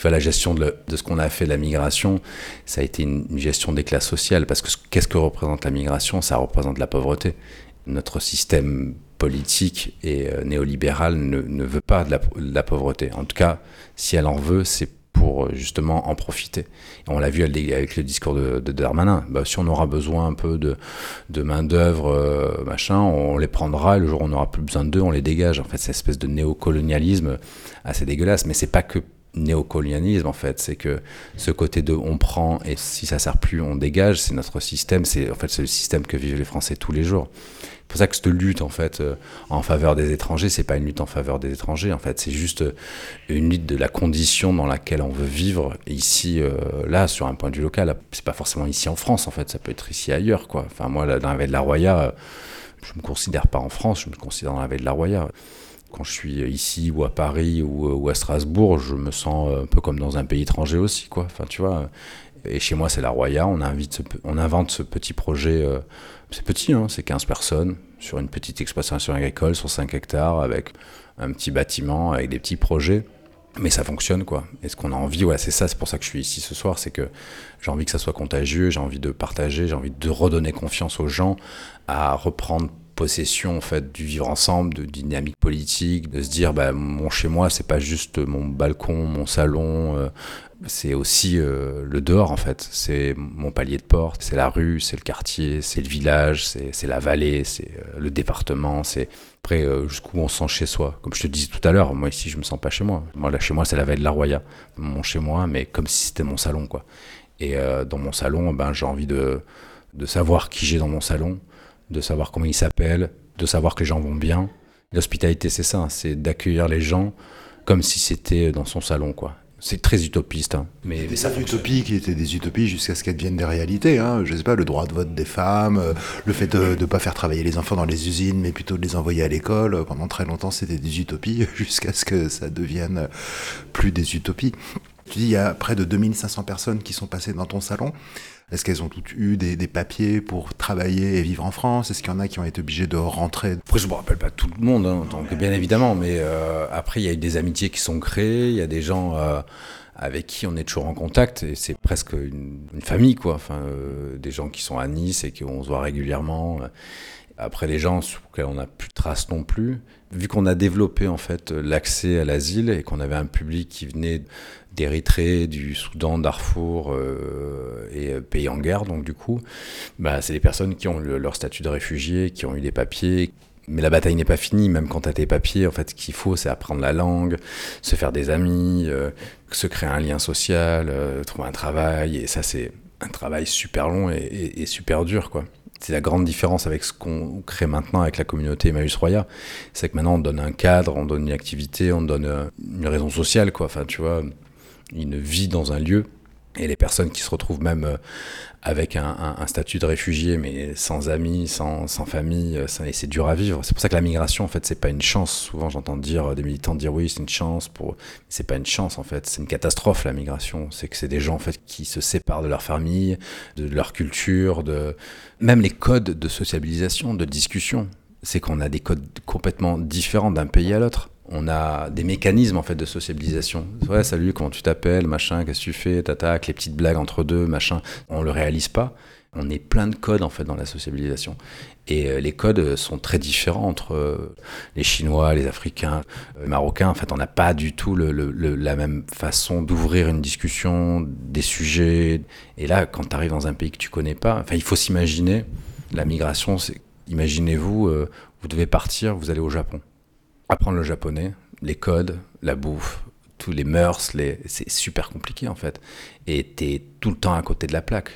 tu vois, la gestion de, ce qu'on a fait de la migration, ça a été une, gestion des classes sociales. Parce que qu'est-ce que représente la migration? Ça représente la pauvreté. Notre système politique et euh, néolibéral ne, veut pas de la, pauvreté. En tout cas, si elle en veut, c'est pour euh, justement en profiter. on l'a vu avec le discours de, Darmanin. Bah, si on aura besoin un peu de, de main-d'œuvre, euh, machin, on les prendra le jour où on n'aura plus besoin d'eux, on les dégage. En fait, c'est une espèce de néocolonialisme assez dégueulasse. Mais c'est pas que néocolonialisme en fait. C'est que ce côté de on prend et si ça sert plus, on dégage. C'est notre système. C'est en fait c'est le système que vivent les Français tous les jours. C'est pour ça que cette lutte en fait euh, en faveur des étrangers, c'est pas une lutte en faveur des étrangers. En fait, c'est juste euh, une lutte de la condition dans laquelle on veut vivre ici, euh, là, sur un point de vue local. C'est pas forcément ici en France. En fait, ça peut être ici ailleurs, quoi. Enfin, moi, dans la veille de la Roya, je me considère pas en France. Je me considère dans la veille de la Roya quand je suis ici ou à Paris ou, à Strasbourg, je me sens un peu comme dans un pays étranger aussi, quoi. Enfin, tu vois. Et chez moi, c'est la Roya. On, invente ce petit projet. Euh, c'est petit, hein, c'est 15 personnes sur une petite exploitation agricole sur 5 hectares avec un petit bâtiment, avec des petits projets. Mais ça fonctionne, quoi. Et ce qu'on a envie, ouais, c'est ça, c'est pour ça que je suis ici ce soir, c'est que j'ai envie que ça soit contagieux, j'ai envie de partager, j'ai envie de redonner confiance aux gens à reprendre possession en fait du vivre ensemble, de dynamique politique, de se dire bah mon chez moi c'est pas juste mon balcon, mon salon, euh, c'est aussi euh, le dehors en fait, c'est mon palier de porte, c'est la rue, c'est le quartier, c'est le village, c'est la vallée, c'est euh, le département, c'est après jusqu'où on se sent chez soi. Comme je te disais tout à l'heure, moi ici je me sens pas chez moi. Moi là chez moi c'est la veille de la Roya, mon chez moi, mais comme si c'était mon salon quoi. Et dans mon salon, ben j'ai envie de de savoir qui j'ai dans mon salon, de savoir comment ils s'appellent, de savoir que les gens vont bien. L'hospitalité, c'est ça, c'est d'accueillir les gens comme si c'était dans son salon, quoi. C'est très utopiste, hein. mais, mais ça utopies qui étaient des utopies jusqu'à ce qu'elles deviennent des réalités. Hein. Je sais pas, le droit de vote des femmes, euh, le fait de ne pas faire travailler les enfants dans les usines, mais plutôt de les envoyer à l'école. Pendant très longtemps, c'était des utopies jusqu'à ce que ça devienne plus des utopies. Tu dis, il y a près de 2500 personnes qui sont passées dans ton salon. Est-ce qu'elles ont toutes eu des, papiers pour travailler et vivre en France? Est-ce qu'il y en a qui ont été obligés de rentrer? Après, je ne me rappelle pas tout le monde, hein, donc, bien évidemment, mais euh, après, il y a eu des amitiés qui sont créées, il y a des gens euh, avec qui on est toujours en contact, et c'est presque une, famille, quoi. Enfin, euh, des gens qui sont à Nice et qu'on se voit régulièrement. Après, les gens sur lesquels on n'a plus de traces non plus, vu qu'on a développé en fait l'accès à l'asile et qu'on avait un public qui venait d'Érythrée, du Soudan, Darfour euh, et euh, pays en guerre, donc du coup, bah, c'est des personnes qui ont leur statut de réfugié, qui ont eu des papiers. Mais la bataille n'est pas finie, même quand tu as tes papiers, en fait, ce qu'il faut, c'est apprendre la langue, se faire des amis, euh, se créer un lien social, trouver un travail, et ça, c'est un travail super long et, super dur, quoi. C'est la grande différence avec ce qu'on crée maintenant avec la communauté Emmaüs Roya. C'est que maintenant on donne un cadre, on donne une activité, on donne une raison sociale, quoi. Enfin, tu vois, une vie dans un lieu. Et les personnes qui se retrouvent même euh, avec un, statut de réfugié, mais sans amis, sans, famille, euh, c'est dur à vivre. C'est pour ça que la migration, en fait, c'est pas une chance. Souvent, j'entends dire des militants dire oui, c'est une chance. Pour, c'est pas une chance, en fait. C'est une catastrophe la migration. C'est que c'est des gens, en fait, qui se séparent de leur famille, de leur culture, de même les codes de sociabilisation, de discussion. C'est qu'on a des codes complètement différents d'un pays à l'autre on a des mécanismes en fait de sociabilisation. Ouais, salut, comment tu t'appelles, machin, qu'est-ce que tu fais, tatac, les petites blagues entre deux, machin. On le réalise pas. On est plein de codes en fait dans la sociabilisation. Et euh, les codes sont très différents entre euh, les Chinois, les Africains, les Marocains. En fait, on n'a pas du tout la même façon d'ouvrir une discussion, des sujets. Et là, quand tu arrives dans un pays que tu connais pas, enfin, il faut s'imaginer. La migration, imaginez-vous, euh, vous devez partir, vous allez au Japon apprendre le japonais, les codes, la bouffe, tous les mœurs, c'est super compliqué en fait. Et tu es tout le temps à côté de la plaque.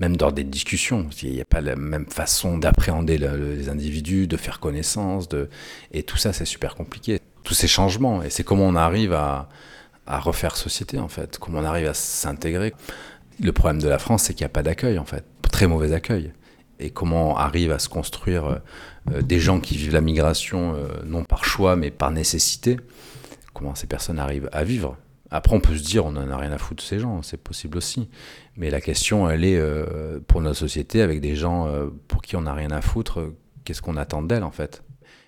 Même dans des discussions, il n'y a pas la même façon d'appréhender les individus, de faire connaissance, de... et tout ça c'est super compliqué. Tous ces changements, et c'est comment on arrive à, à refaire société en fait, comment on arrive à s'intégrer. Le problème de la France, c'est qu'il n'y a pas d'accueil en fait, très mauvais accueil et comment on arrive à se construire euh, euh, des gens qui vivent la migration euh, non par choix mais par nécessité, comment ces personnes arrivent à vivre. Après, on peut se dire, on n'en a rien à foutre de ces gens, c'est possible aussi. Mais la question, elle est pour notre société, avec des gens pour qui on n'a rien à foutre, qu'est-ce qu'on attend d'elles en fait?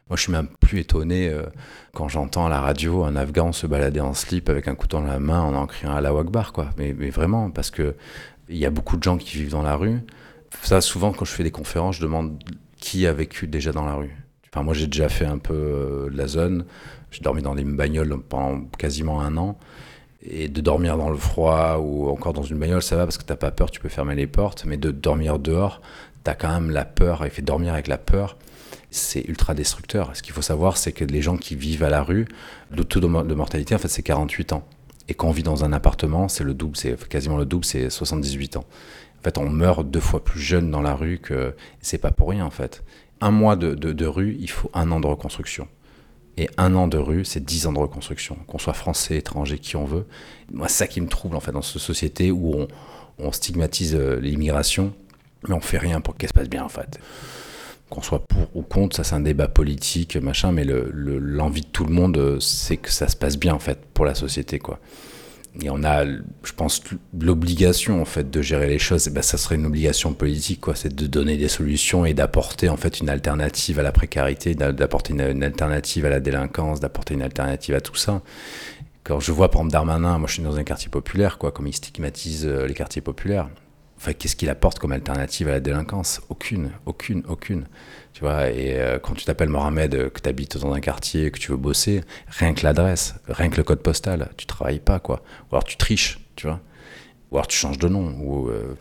Moi, je suis même plus étonné quand j'entends à la radio un Afghan se balader en slip avec un couteau dans la main en en criant à la Wakbar, quoi. Mais, mais vraiment, parce que il y a beaucoup de gens qui vivent dans la rue ça, souvent, quand je fais des conférences, je demande qui a vécu déjà dans la rue. Enfin, moi, j'ai déjà fait un peu euh, la zone. J'ai dormi dans des bagnoles pendant quasiment un an. Et de dormir dans le froid ou encore dans une bagnole, ça va parce que t'as pas peur, tu peux fermer les portes. Mais de dormir dehors, t'as quand même la peur. Et fait dormir avec la peur, c'est ultra destructeur. Ce qu'il faut savoir, c'est que les gens qui vivent à la rue, le taux de mortalité, en fait, c'est 48 ans. Et quand on vit dans un appartement, c'est le double, c'est quasiment le double, c'est 78 ans. En fait, on meurt deux fois plus jeune dans la rue que c'est pas pour rien en fait. Un mois de, de, rue, il faut un an de reconstruction. Et un an de rue, c'est dix ans de reconstruction. Qu'on soit français, étranger, qui on veut. Moi, c'est ça qui me trouble en fait dans cette société où on, stigmatise euh, l'immigration, mais on fait rien pour qu'elle se passe bien en fait. Qu'on soit pour ou contre, ça c'est un débat politique, machin, mais l'envie de tout le monde, euh, c'est que ça se passe bien en fait pour la société quoi. Et on a, je pense, l'obligation en fait de gérer les choses. Et ben, ça serait une obligation politique, quoi. C'est de donner des solutions et d'apporter en fait une alternative à la précarité, d'apporter une, alternative à la délinquance, d'apporter une alternative à tout ça. Quand je vois par exemple Darmanin, moi je suis dans un quartier populaire, quoi, comme il stigmatise euh, les quartiers populaires. Enfin, qu'est-ce qu'il apporte comme alternative à la délinquance? Aucune, aucune, aucune. Et euh, quand tu t'appelles Mohamed, euh, que tu habites dans un quartier, que tu veux bosser, rien que l'adresse, rien que le code postal, tu travailles pas, quoi. Ou alors tu triches, tu vois. Ou alors tu changes de nom. Euh...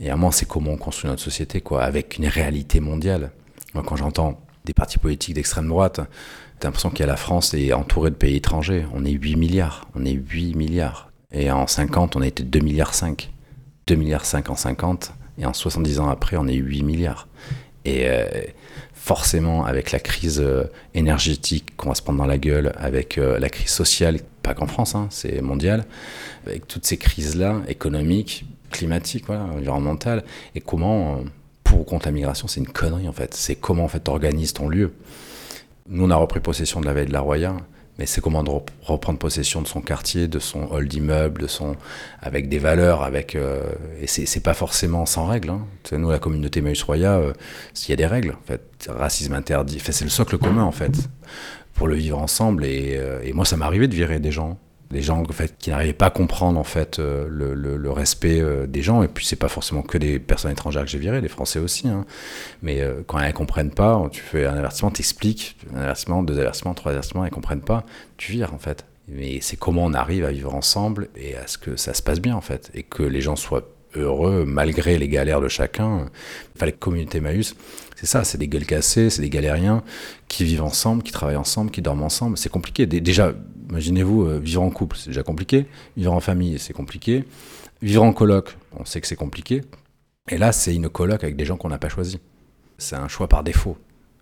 Et à moi, c'est comment on construit notre société, quoi, avec une réalité mondiale. Quand j'entends des partis politiques d'extrême droite, t'as l'impression qu'il y a la France est entourée de pays étrangers. On est 8 milliards. On est 8 milliards. Et en 50, on a été 2 milliards 5. 2 milliards 5 en 50. Et en 70 ans après, on est 8 milliards. Et euh, forcément, avec la crise euh, énergétique qu'on va se prendre dans la gueule, avec euh, la crise sociale, pas qu'en France, hein, c'est mondial, avec toutes ces crises-là, économiques, climatiques, voilà, environnementales, et comment, pour ou contre la migration, c'est une connerie en fait. C'est comment en fait organises ton lieu. Nous, on a repris possession de la veille de la Roya mais c'est comment de reprendre possession de son quartier, de son hall d'immeuble, de son avec des valeurs, avec euh, et c'est pas forcément sans règles. Hein. Nous, la communauté Maïs Roya, euh, il y a des règles. En fait, racisme interdit. c'est le socle commun en fait pour le vivre ensemble. Et, euh, et moi, ça arrivé de virer des gens des gens en fait, qui n'arrivaient pas à comprendre en fait euh, le, respect euh, des gens. Et puis c'est pas forcément que des personnes étrangères que j'ai virées, des Français aussi hein. mais euh, quand elles comprennent pas tu fais un avertissement t'expliques un avertissement deux avertissements trois avertissements elles comprennent pas tu vires en fait. Mais c'est comment on arrive à vivre ensemble et à ce que ça se passe bien en fait. Et que les gens soient heureux malgré les galères de chacun. Fallait que communauté Maïs, c'est ça, c'est des gueules cassées, c'est des galériens qui vivent ensemble, qui travaillent ensemble, qui dorment ensemble. C'est compliqué. Déjà, imaginez-vous, euh, vivre en couple, c'est déjà compliqué. Vivre en famille, c'est compliqué. Vivre en coloc, on sait que c'est compliqué. Et là, c'est une coloc avec des gens qu'on n'a pas choisi. C'est un choix par défaut.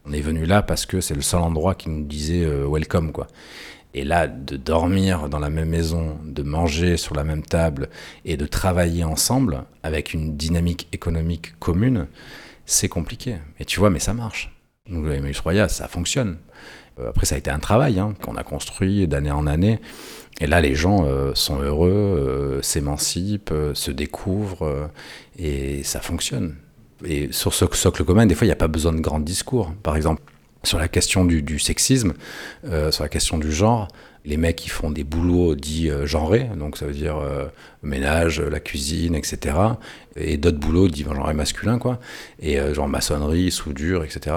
On est venu là parce que c'est le seul endroit qui nous disait euh, welcome, quoi. Et là, de dormir dans la même maison, de manger sur la même table et de travailler ensemble avec une dynamique économique commune, c'est compliqué. Et tu vois, mais ça marche. Nous, le Royal, ça fonctionne. Euh, après, ça a été un travail hein, qu'on a construit d'année en année. Et là, les gens euh, sont heureux, euh, s'émancipent, se découvrent, et ça fonctionne. Et sur ce socle commun, des fois, il n'y a pas besoin de grands discours. Par exemple, sur la question du, sexisme, euh, sur la question du genre, les mecs qui font des boulots dits euh, genrés, donc ça veut dire euh, ménage, la cuisine, etc. Et d'autres boulots dits genrés masculins, quoi. Et genre maçonnerie, soudure, etc.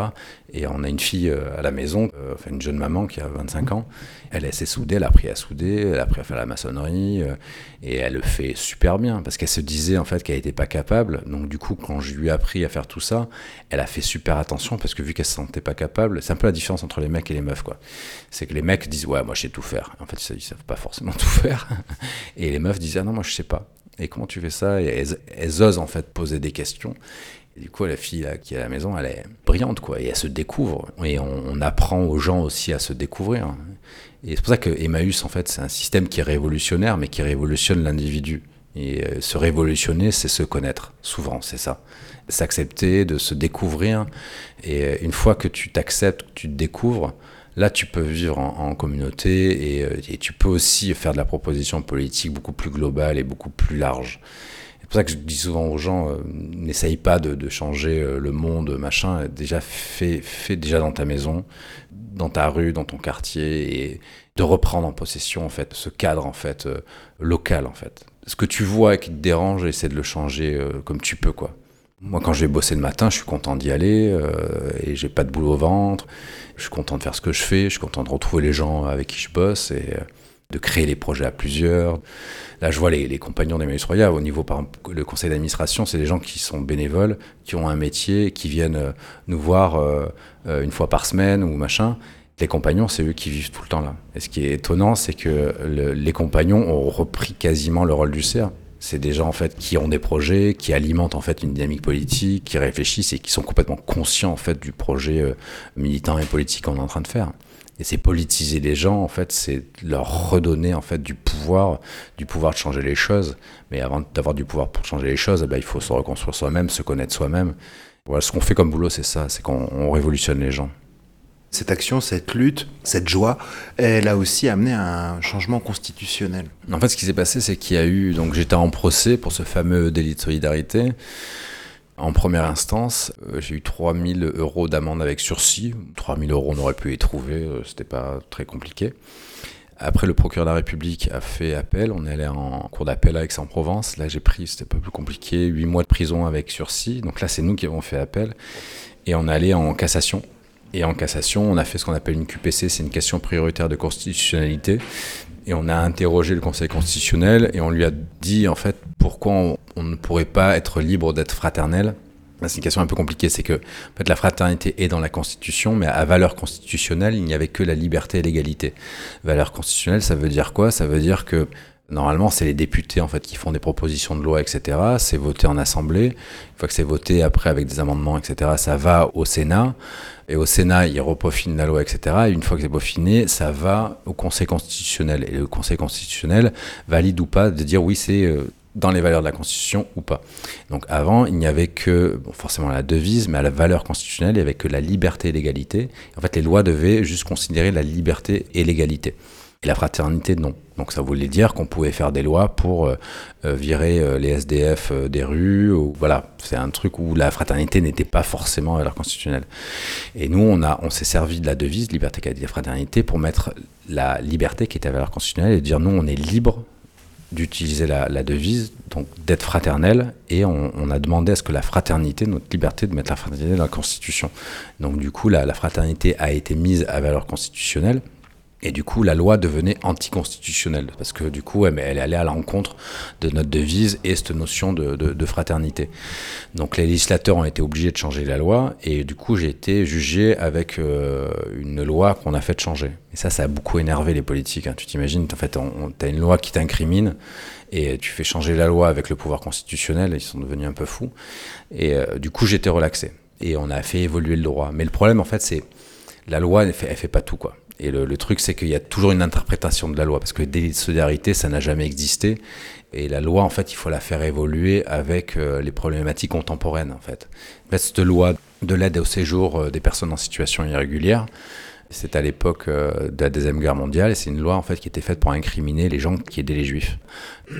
Et on a une fille à la maison, enfin une jeune maman qui a 25 ans. Elle, s'est soudée, elle a appris à souder, elle a appris à faire la maçonnerie. et elle le fait super bien parce qu'elle se disait en fait qu'elle n'était pas capable. Donc du coup, quand je lui ai appris à faire tout ça, elle a fait super attention parce que vu qu'elle se sentait pas capable, c'est un peu la différence entre les mecs et les meufs, quoi. C'est que les mecs disent ouais, moi je sais tout faire. En fait, ils savent pas forcément tout faire. Et les meufs disent ah non, moi je sais pas. Et comment tu fais ça elles, osent en fait poser des questions. Du coup, la fille là, qui est à la maison, elle est brillante, quoi. Et elle se découvre. Et on, apprend aux gens aussi à se découvrir. Et c'est pour ça que Emmaüs, en fait, c'est un système qui est révolutionnaire, mais qui révolutionne l'individu. Et euh, se révolutionner, c'est se connaître. Souvent, c'est ça. S'accepter, de se découvrir. Et euh, une fois que tu t'acceptes, que tu te découvres, là, tu peux vivre en, communauté euh, et, tu peux aussi faire de la proposition politique beaucoup plus globale et beaucoup plus large. C'est pour ça que je dis souvent aux gens, n'essaye pas de, changer le monde, machin. Déjà, fais, fais déjà dans ta maison, dans ta rue, dans ton quartier, et de reprendre en possession en fait ce cadre en fait local en fait ce que tu vois qui te dérange, essaie de le changer euh, comme tu peux, quoi. Moi, quand je vais bosser le matin, je suis content d'y aller euh, et j'ai pas de boulot au ventre. Je suis content de faire ce que je fais. Je suis content de retrouver les gens avec qui je bosse et euh, de créer les projets à plusieurs. Là, je vois les, compagnons d'Emmaüs Royal. Au niveau, par le conseil d'administration, c'est des gens qui sont bénévoles, qui ont un métier, qui viennent nous voir une fois par semaine ou machin Les compagnons, c'est eux qui vivent tout le temps là. Et ce qui est étonnant, c'est que le- les compagnons ont repris quasiment le rôle du CA. C'est des gens en fait qui ont des projets, qui alimentent en fait une dynamique politique, qui réfléchissent et qui sont complètement conscients en fait du projet euh, militant et politique qu'on est en train de faire. Et c'est politiser les gens en fait, c'est leur redonner en fait du pouvoir, du pouvoir de changer les choses. Mais avant d'avoir du pouvoir pour changer les choses, eh ben, il faut se reconstruire soi-même, se connaître soi-même. Voilà, ce qu'on fait comme boulot, c'est ça, c'est qu'on on révolutionne les gens. Cette action, cette lutte, cette joie, elle a aussi amené à un changement constitutionnel. En fait, ce qui s'est passé, c'est qu'il y a eu. Donc, j'étais en procès pour ce fameux délit de solidarité. En première instance, euh, j'ai eu 3000 euros d'amende avec sursis. 3000 euros, on aurait pu y trouver, euh, c'était pas très compliqué. Après, le procureur de la République a fait appel. On est allé en cours d'appel avec Aix-en-Provence. Là, j'ai pris, c'était un peu plus compliqué, 8 mois de prison avec sursis. Donc là, c'est nous qui avons fait appel. Et on est allé en cassation. Et en cassation, on a fait ce qu'on appelle une QPC, c'est une question prioritaire de constitutionnalité. Et on a interrogé le Conseil constitutionnel et on lui a dit en fait pourquoi on, ne pourrait pas être libre d'être fraternel. C'est une question un peu compliquée, c'est que en fait, la fraternité est dans la Constitution, mais à valeur constitutionnelle, il n'y avait que la liberté et l'égalité. Valeur constitutionnelle, ça veut dire quoi? Ça veut dire que normalement, c'est les députés en fait qui font des propositions de loi, etc. C'est voté en assemblée. Une fois que c'est voté, après avec des amendements, etc., ça va au Sénat. Et au Sénat, il repeaufine la loi, etc. Et une fois que c'est peaufiné, ça va au Conseil constitutionnel. Et le Conseil constitutionnel valide ou pas de dire oui, c'est euh, dans les valeurs de la Constitution ou pas. Donc avant, il n'y avait que, bon, forcément la devise, mais à la valeur constitutionnelle, il n'y avait que la liberté et l'égalité. En fait, les lois devaient juste considérer la liberté et l'égalité. Et la fraternité, non. Donc ça voulait dire qu'on pouvait faire des lois pour euh, euh, virer euh, les SDF des rues. Voilà, c'est un truc où la fraternité n'était pas forcément à valeur constitutionnelle. Et nous, on, on s'est servi de la devise liberté, égalité, fraternité pour mettre la liberté qui était à valeur constitutionnelle et dire nous, on est libre d'utiliser la, devise, donc d'être fraternel, et on, a demandé à ce que la fraternité, notre liberté de mettre la fraternité dans la Constitution. Donc du coup, la fraternité a été mise à valeur constitutionnelle, et du coup, la loi devenait anticonstitutionnelle, parce que du coup, elle, elle allée à l'encontre de notre devise et cette notion de, fraternité. Donc les législateurs ont été obligés de changer la loi, et du coup, j'ai été jugé avec euh, une loi qu'on a fait changer. Et ça, ça a beaucoup énervé les politiques. hein. Tu t'imagines, en fait, on, tu as une loi qui t'incrimine, et tu fais changer la loi avec le pouvoir constitutionnel, ils sont devenus un peu fous. Et euh, du coup, j'étais relaxé. Et on a fait évoluer le droit. Mais le problème, en fait, c'est la loi, elle fait, elle fait pas tout, quoi. Et le, truc, c'est qu'il y a toujours une interprétation de la loi, parce que délit de solidarité, ça n'a jamais existé. Et la loi, en fait, il faut la faire évoluer avec euh, les problématiques contemporaines, en fait. Fait, cette loi de l'aide au séjour euh, des personnes en situation irrégulière, c'est à l'époque euh, de la Deuxième Guerre mondiale, et c'est une loi, en fait, qui était faite pour incriminer les gens qui aidaient les Juifs.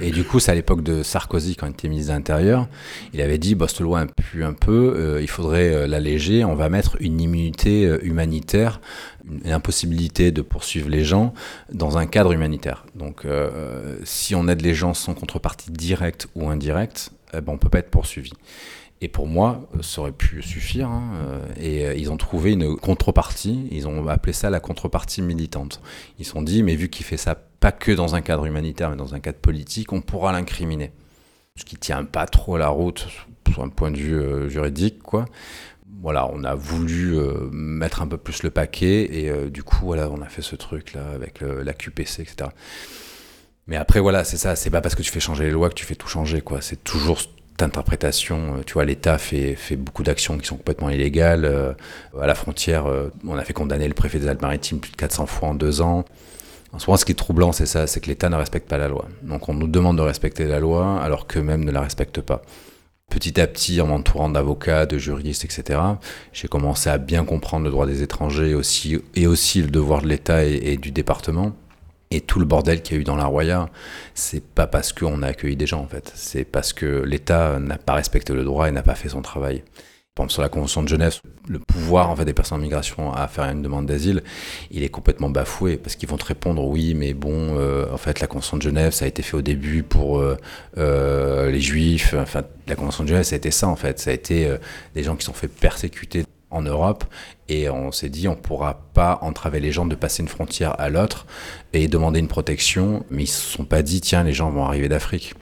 Et du coup, c'est à l'époque de Sarkozy, quand il était ministre de l'Intérieur, il avait dit, bah, cette loi pue un peu, euh, il faudrait euh, l'alléger, on va mettre une immunité humanitaire, une impossibilité de poursuivre les gens dans un cadre humanitaire. Donc, si on aide les gens sans contrepartie directe ou indirecte, eh ben, on peut pas être poursuivi. Et pour moi, euh, ça aurait pu suffire. hein, euh, Et euh, ils ont trouvé une contrepartie. Ils ont appelé ça la contrepartie militante. Ils se sont dit, mais vu qu'il fait ça pas que dans un cadre humanitaire, mais dans un cadre politique, on pourra l'incriminer. Ce qui tient pas trop la route sur un point de vue juridique, quoi. Voilà, on a voulu mettre un peu plus le paquet et du coup, voilà, on a fait ce truc là avec la QPC, etc. Mais après, voilà, c'est ça. C'est pas parce que tu fais changer les lois que tu fais tout changer, quoi. C'est toujours cette interprétation. Euh, Tu vois, l'État fait, fait beaucoup d'actions qui sont complètement illégales. Euh, à la frontière, euh, on a fait condamner le préfet des Alpes-Maritimes plus de 400 fois en deux ans. En ce moment, ce qui est troublant, c'est ça, c'est que l'État ne respecte pas la loi. Donc, on nous demande de respecter la loi, alors qu'eux-mêmes ne la respectent pas. Petit à petit, en m'entourant d'avocats, de juristes, etc., j'ai commencé à bien comprendre le droit des étrangers aussi, et aussi le devoir de l'État et du département. Et tout le bordel qu'il y a eu dans la Roya, c'est pas parce qu'on a accueilli des gens, en fait. C'est parce que l'État n'a pas respecté le droit et n'a pas fait son travail. Par exemple, sur la Convention de Genève, le pouvoir en fait, des personnes en migration à faire une demande d'asile, il est complètement bafoué parce qu'ils vont te répondre oui, mais bon, euh, en fait, la Convention de Genève, ça a été fait au début pour euh, euh, les Juifs. Enfin, la Convention de Genève, ça a été ça en fait. Ça a été des gens qui sont fait persécuter en Europe et on s'est dit on pourra pas entraver les gens de passer une frontière à l'autre et demander une protection, mais ils se sont pas dit tiens les gens vont arriver d'Afrique.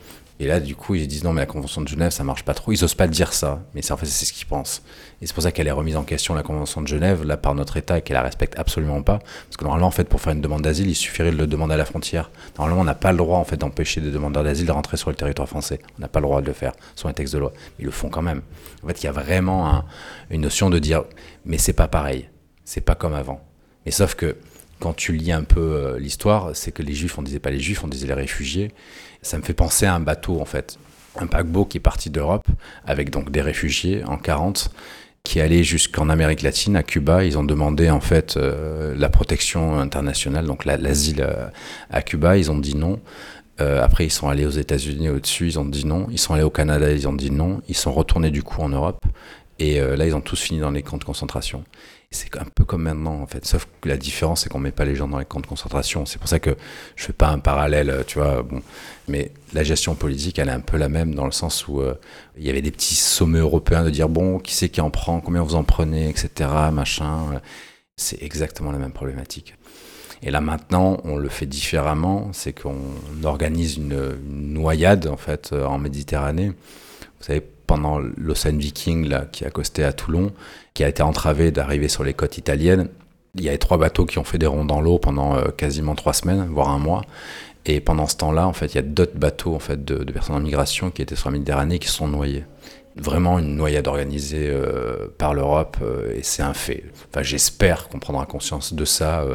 Et là, du coup, ils disent non, mais la Convention de Genève, ça marche pas trop. Ils osent pas dire ça, mais c'est en fait c'est ce qu'ils pensent. Et c'est pour ça qu'elle est remise en question la Convention de Genève là par notre État et qu'elle la respecte absolument pas. Parce que normalement, en fait, pour faire une demande d'asile, il suffirait de le demander à la frontière. Normalement, on n'a pas le droit en fait d'empêcher des demandeurs d'asile de rentrer sur le territoire français. On n'a pas le droit de le faire sur un texte de loi. Ils le font quand même. En fait, il y a vraiment un, une notion de dire, mais c'est pas pareil, c'est pas comme avant. Mais sauf que quand tu lis un peu euh, l'histoire, c'est que les juifs, on disait pas les juifs, on disait les réfugiés. Ça me fait penser à un bateau en fait, un paquebot qui est parti d'Europe avec donc des réfugiés en 40 qui allaient jusqu'en Amérique latine, à Cuba. Ils ont demandé en fait euh, la protection internationale, donc l'asile euh, à Cuba. Ils ont dit non. Après, ils sont allés aux États-Unis au-dessus, ils ont dit non. Ils sont allés au Canada, ils ont dit non. Ils sont retournés du coup en Europe. Et là, ils ont tous fini dans les camps de concentration. C'est un peu comme maintenant, en fait. Sauf que la différence, c'est qu'on met pas les gens dans les camps de concentration. C'est pour ça que je fais pas un parallèle, tu vois. Bon, mais la gestion politique, elle est un peu la même dans le sens où euh, il y avait des petits sommets européens de dire bon, qui c'est qui en prend, combien vous en prenez, etc. Machin. C'est exactement la même problématique. Et là maintenant, on le fait différemment, c'est qu'on organise une, noyade en fait en Méditerranée. Vous savez, pendant l'Ocean Viking là, qui accostait à Toulon, qui a été entravé d'arriver sur les côtes italiennes. Il y avait trois bateaux qui ont fait des ronds dans l'eau pendant euh, quasiment trois semaines, voire un mois. Et pendant ce temps-là, en fait, il y a d'autres bateaux en fait, de, personnes en migration qui étaient sur la Méditerranée qui sont noyés. Vraiment une noyade organisée euh, par l'Europe euh, et c'est un fait. Enfin, j'espère qu'on prendra conscience de ça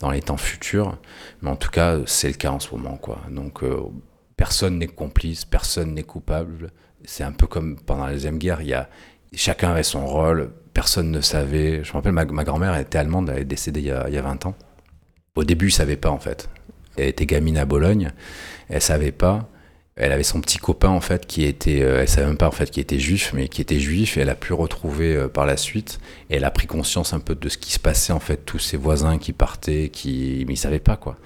dans les temps futurs, mais en tout cas, c'est le cas en ce moment, quoi. Donc, personne n'est complice, personne n'est coupable c'est un peu comme pendant la deuxième guerre, il y a chacun avait son rôle, personne ne savait. Je me rappelle, ma, grand-mère était allemande, elle est décédée il y, a, il y a 20 ans. Au début, elle savait pas en fait. Elle était gamine à Bologne, elle savait pas. Elle avait son petit copain en fait qui était, euh, elle savait même pas en fait qui était juif, mais qui était juif. Et elle a pu retrouver euh, par la suite. Et elle a pris conscience un peu de ce qui se passait en fait, tous ses voisins qui partaient, qui, mais ils savaient pas quoi.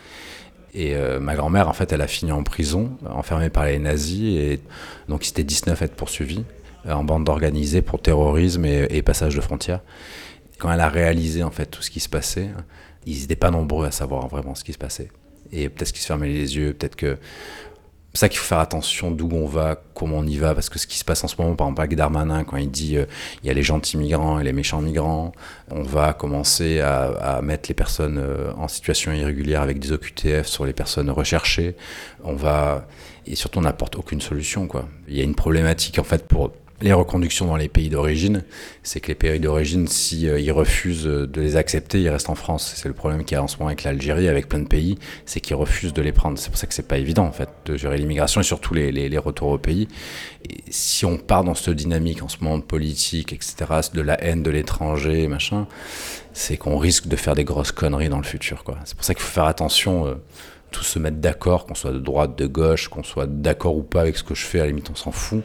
Et euh, ma grand-mère, en fait, elle a fini en prison, enfermée par les nazis. Et donc, c'était 19 à être poursuivis euh, en bande organisée pour terrorisme et, passage de frontières. Quand elle a réalisé, en fait, tout ce qui se passait, ils n'étaient pas nombreux à savoir vraiment ce qui se passait. Et peut-être qu'ils se fermaient les yeux, peut-être que c'est ça qu'il faut faire attention d'où on va, comment on y va, parce que ce qui se passe en ce moment, par exemple avec Darmanin, quand il dit euh, il y a les gentils migrants et les méchants migrants, on va commencer à, à mettre les personnes euh, en situation irrégulière avec des OQTF sur les personnes recherchées. On va et surtout on n'apporte aucune solution quoi. Il y a une problématique en fait pour les reconductions dans les pays d'origine, c'est que les pays d'origine, si euh, refusent de les accepter, ils restent en France. C'est le problème qu'il y a en ce moment avec l'Algérie, avec plein de pays, c'est qu'ils refusent de les prendre. C'est pour ça que c'est pas évident en fait de gérer l'immigration et surtout les, retours au pays. Et si on part dans cette dynamique en ce moment politique, etc., de la haine de l'étranger, machin, c'est qu'on risque de faire des grosses conneries dans le futur. Quoi. C'est pour ça qu'il faut faire attention. Euh, tous se mettre d'accord, qu'on soit de droite, de gauche, qu'on soit d'accord ou pas avec ce que je fais, à la limite on s'en fout,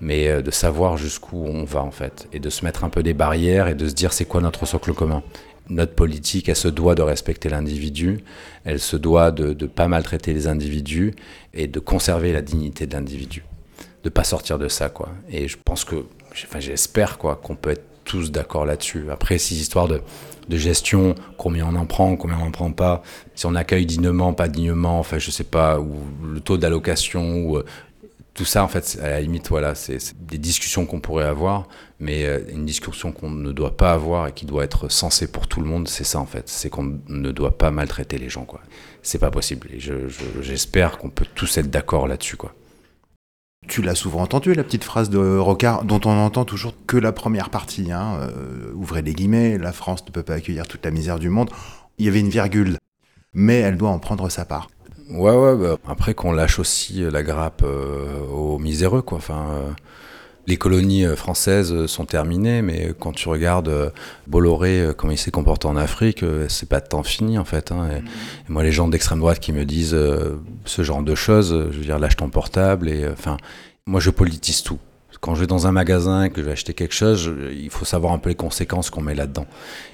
mais euh, de savoir jusqu'où on va en fait, et de se mettre un peu des barrières et de se dire c'est quoi notre socle commun? Notre politique, elle se doit de respecter l'individu, elle se doit de ne pas maltraiter les individus et de conserver la dignité de l'individu, de pas sortir de ça quoi. Et je pense que, enfin j'espère quoi, qu'on peut être tous d'accord là-dessus. Après, ces histoires de, de, gestion, combien on en prend, combien on n'en prend pas, si on accueille dignement, pas dignement, enfin, je sais pas, ou le taux d'allocation, euh, tout ça, en fait, à la limite, voilà, c'est des discussions qu'on pourrait avoir, mais euh, une discussion qu'on ne doit pas avoir et qui doit être sensée pour tout le monde, c'est ça, en fait, c'est qu'on ne doit pas maltraiter les gens, quoi. C'est pas possible. Et j'espère je, qu'on peut tous être d'accord là-dessus, quoi. Tu l'as souvent entendu, la petite phrase de Rocard, dont on entend toujours que la première partie. Hein, euh, ouvrez les guillemets, la France ne peut pas accueillir toute la misère du monde. Il y avait une virgule, mais elle doit en prendre sa part. Ouais, ouais, bah, après qu'on lâche aussi la grappe euh, aux miséreux, quoi. Enfin, euh, les colonies françaises sont terminées, mais quand tu regardes Bolloré, comment il s'est comporté en Afrique, c'est pas de temps fini, en fait. Hein. Et, et moi, les gens d'extrême droite qui me disent ce genre de choses, je veux dire, lâche ton portable, et enfin, moi, je politise tout. Quand je vais dans un magasin et que je vais acheter quelque chose, je, il faut savoir un peu les conséquences qu'on met là-dedans.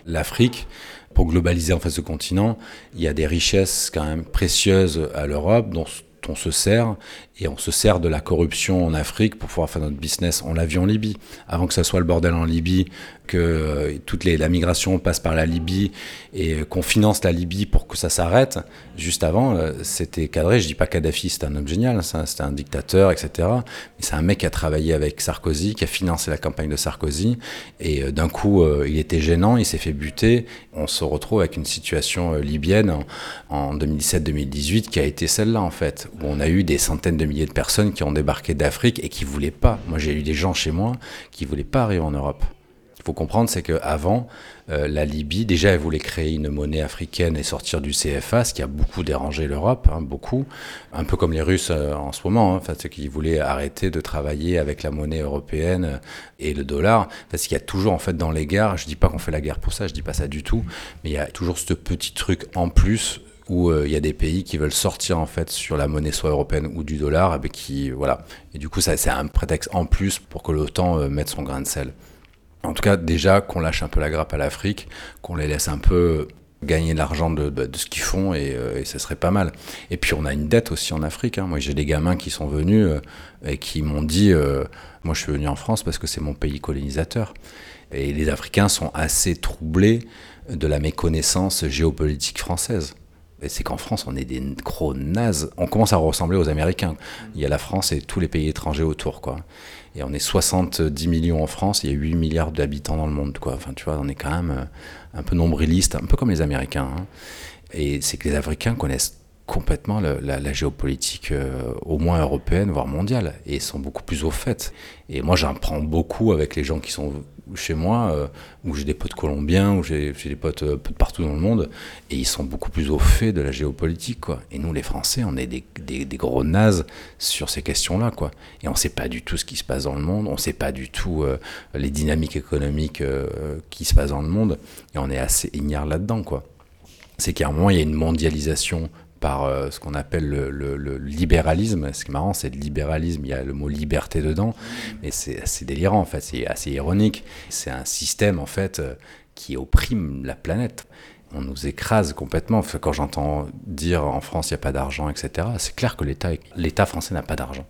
L'Afrique, pour globaliser en fait ce continent, il y a des richesses quand même précieuses à l'Europe dont on se sert et on se sert de la corruption en Afrique pour pouvoir faire notre business. On l'a en Libye. Avant que ça soit le bordel en Libye, que euh, toute la migration passe par la Libye et qu'on finance la Libye pour que ça s'arrête. Juste avant, euh, c'était cadré. Je dis pas Kadhafi, c'était un homme génial, c'était un dictateur, etc. Mais c'est un mec qui a travaillé avec Sarkozy, qui a financé la campagne de Sarkozy. Et euh, d'un coup, il était gênant, il s'est fait buter. On se retrouve avec une situation libyenne en, en 2017-2018 qui a été celle-là, en fait, où on a eu des centaines de milliers de personnes qui ont débarqué d'Afrique et qui voulaient pas. Moi, j'ai eu des gens chez moi qui voulaient pas arriver en Europe faut comprendre, c'est qu'avant, euh, la Libye, déjà, elle voulait créer une monnaie africaine et sortir du CFA, ce qui a beaucoup dérangé l'Europe, hein, beaucoup. Un peu comme les Russes euh, en ce moment, hein, ceux qui voulaient arrêter de travailler avec la monnaie européenne euh, et le dollar. Parce qu'il y a toujours, en fait, dans les guerres, je dis pas qu'on fait la guerre pour ça, je dis pas ça du tout, mais il y a toujours ce petit truc en plus où il y a des pays qui veulent sortir en fait sur la monnaie soit européenne ou du dollar, et ben, qui voilà. Et du coup, ça c'est un prétexte en plus pour que l'OTAN mette son grain de sel. En tout cas, déjà qu'on lâche un peu la grappe à l'Afrique, qu'on les laisse un peu gagner l'argent de, ce qu'ils font et, euh, ça serait pas mal. Et puis on a une dette aussi en Afrique. Hein. Moi j'ai des gamins qui sont venus euh, et qui m'ont dit euh, moi je suis venu en France parce que c'est mon pays colonisateur. Et les Africains sont assez troublés de la méconnaissance géopolitique française. C'est qu'en France on est des gros nazes. On commence à ressembler aux Américains. Il y a la France et tous les pays étrangers autour quoi. Et on est 70 millions en France, il y a 8 milliards d'habitants dans le monde, quoi. Enfin, tu vois, on est quand même euh, un peu nombriliste, un peu comme les Américains. Hein. Et c'est que les Africains connaissent complètement la, géopolitique, euh, au moins européenne, voire mondiale, et sont beaucoup plus au fait. Et moi, j'en prends beaucoup avec les gens qui sont chez moi, euh, où j'ai des potes colombiens, où j'ai des potes euh, de partout dans le monde, et ils sont beaucoup plus au fait de la géopolitique, quoi. Et nous, les Français, on est des, gros nazes sur ces questions-là, quoi. Et on ne sait pas du tout ce qui se passe dans le monde, on ne sait pas du tout les dynamiques économiques qui se passent dans le monde, et on est assez ignare là-dedans, quoi. C'est qu'à un moment, il y a une mondialisation par euh, ce qu'on appelle le, libéralisme. Ce qui est marrant, c'est le libéralisme, il y a le mot liberté dedans, mais c'est assez délirant en fait, c'est assez ironique. C'est un système en fait euh, qui opprime la planète. On nous écrase complètement. Quand j'entends dire en France il n'y a pas d'argent, etc., c'est clair que l'État, l'État français n'a pas d'argent.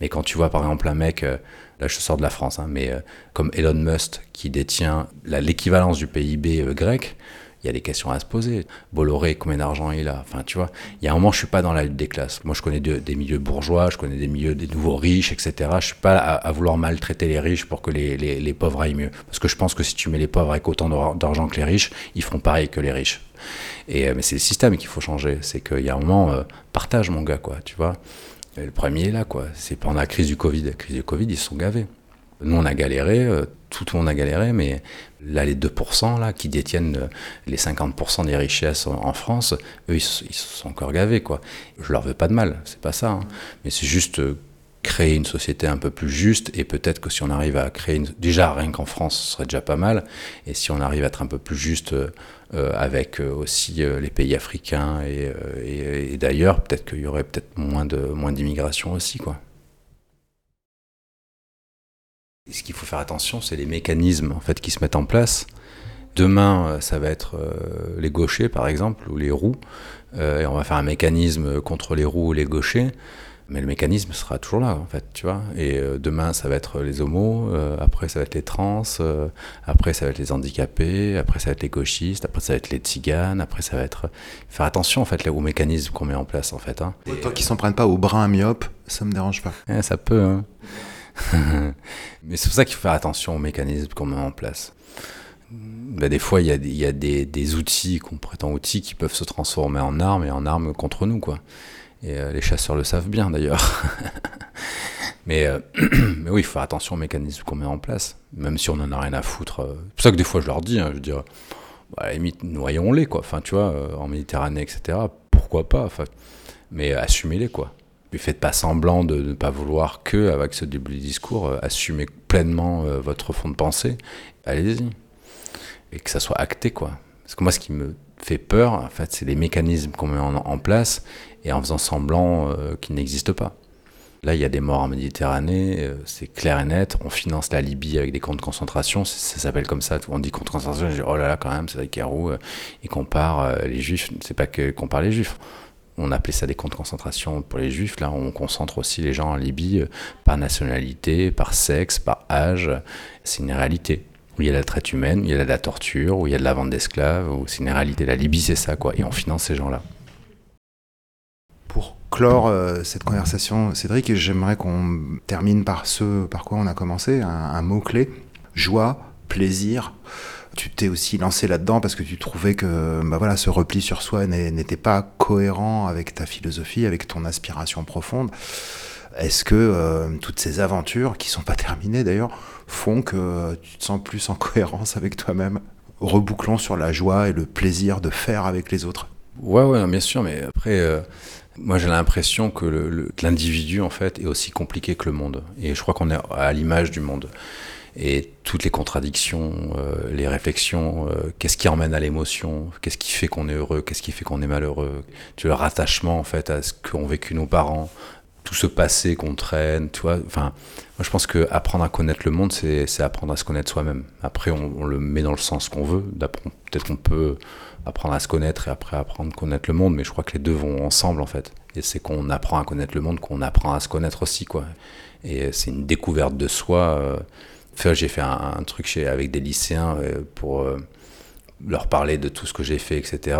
Mais quand tu vois par exemple un mec, euh, là je sors de la France, hein, mais comme Elon Musk qui détient l'équivalence du PIB grec, il y a des questions à se poser. Bolloré, combien d'argent il a? Enfin, tu vois, il y a un moment, je suis pas dans la lutte des classes. Moi, je connais des milieux bourgeois, je connais des milieux des nouveaux riches, etc. Je suis pas à, vouloir maltraiter les riches pour que les, les, pauvres aillent mieux. Parce que je pense que si tu mets les pauvres avec autant d'argent que les riches, ils feront pareil que les riches. Et, euh, mais c'est le système qu'il faut changer. C'est qu'il y a un moment, euh, partage, mon gars, quoi, tu vois. le premier est là, quoi. C'est pendant la crise du Covid. La crise du Covid, ils se sont gavés. Nous, on a galéré, euh, tout le monde a galéré, mais là, les 2% là, qui détiennent euh, les 50% des richesses en France, eux, ils, sont encore gavés. Quoi. Je leur veux pas de mal, c'est pas ça. Hein. Mais c'est juste euh, créer une société un peu plus juste et peut-être que si on arrive à créer une... déjà rien qu'en France ce serait déjà pas mal et si on arrive à être un peu plus juste avec aussi les pays africains et, et, et d'ailleurs peut-être qu'il y aurait peut-être moins de moins d'immigration aussi quoi ce qu'il faut faire attention, c'est les mécanismes en fait qui se mettent en place. Demain, euh, ça va être euh, les gauchers, par exemple, ou les roues. Euh, et on va faire un mécanisme contre les roues ou les gauchers. Mais le mécanisme sera toujours là, en fait, tu vois. Et demain, ça va être les homos, après, ça va être les trans, après, ça va être les handicapés, après, ça va être les gauchistes, après, ça va être les tziganes, après, ça va être. Faire attention, en fait, aux mécanismes qu'on met en place, en fait. Hein. Tant qu'ils s'en prennent pas au brin myope, ça me dérange pas. Eh, ça peut, hein. Mais c'est pour ça qu'il faut faire attention aux mécanismes qu'on met en place. Bah, des fois, il y a, des, outils qu'on prétend outils qui peuvent se transformer en armes et en armes contre nous, quoi. Et euh, les chasseurs le savent bien, d'ailleurs. mais, euh, mais oui, il faut faire attention aux mécanismes qu'on met en place, même si on en a rien à foutre. Euh. C'est pour ça que des fois, je leur dis, hein, je veux dire, bah, à la limite, noyons-les, quoi. Enfin, tu vois, en Méditerranée, etc. Pourquoi pas Mais assumez-les, quoi. Puis faites pas semblant de ne pas vouloir que, avec ce de discours, euh, assumer pleinement euh, votre fond de pensée. Allez-y. Et que ça soit acté, quoi. Parce que moi, ce qui me fait peur, en fait, c'est les mécanismes qu'on met en, place et en faisant semblant euh, qu'ils n'existent pas. Là, il y a des morts en Méditerranée, c'est clair et net. On finance la Libye avec des camps de concentration, ça, s'appelle comme ça. On dit camps de concentration, je dis oh là là, quand même, c'est avec Carou, et compare les juifs. C'est pas que compare les juifs on appelait ça des camps de concentration pour les juifs. Là, on concentre aussi les gens en Libye euh, par nationalité, par sexe, par âge. C'est une réalité. où il y a la traite humaine, où il y a de la torture, où il y a de la vente d'esclaves, c'est une réalité. La Libye, c'est ça, quoi. Et on finance ces gens-là. Pour clore euh, cette conversation, Cédric, j'aimerais qu'on termine par ce par quoi on a commencé, un mot-clé, joie, plaisir. Tu t'es aussi lancé là-dedans parce que tu trouvais que bah voilà, ce repli sur soi n'était pas cohérent avec ta philosophie, avec ton aspiration profonde. Est-ce que euh, toutes ces aventures, qui sont pas terminées d'ailleurs, font que tu te sens plus en cohérence avec toi-même? Rebouclons sur la joie et le plaisir de faire avec les autres. Ouais, ouais, bien sûr, mais après, euh, moi j'ai l'impression que l'individu en fait est aussi compliqué que le monde. Et je crois qu'on est à l'image du monde. Et toutes les contradictions, euh, les réflexions, qu'est-ce qui emmène à l'émotion, qu'est-ce qui fait qu'on est heureux, qu'est-ce qui fait qu'on est malheureux, tu le rattachement en fait à ce qu'ont vécu nos parents, tout ce passé qu'on traîne, tu vois. Enfin, moi je pense que apprendre à connaître le monde, c'est apprendre à se connaître soi-même. Après, on, le met dans le sens qu'on veut. Peut-être qu'on peut apprendre à se connaître et après apprendre à connaître le monde, mais je crois que les deux vont ensemble en fait. Et c'est qu'on apprend à connaître le monde, qu'on apprend à se connaître aussi, quoi. Et c'est une découverte de soi. Euh. J'ai fait un, truc chez, avec des lycéens euh, pour euh, leur parler de tout ce que j'ai fait, etc.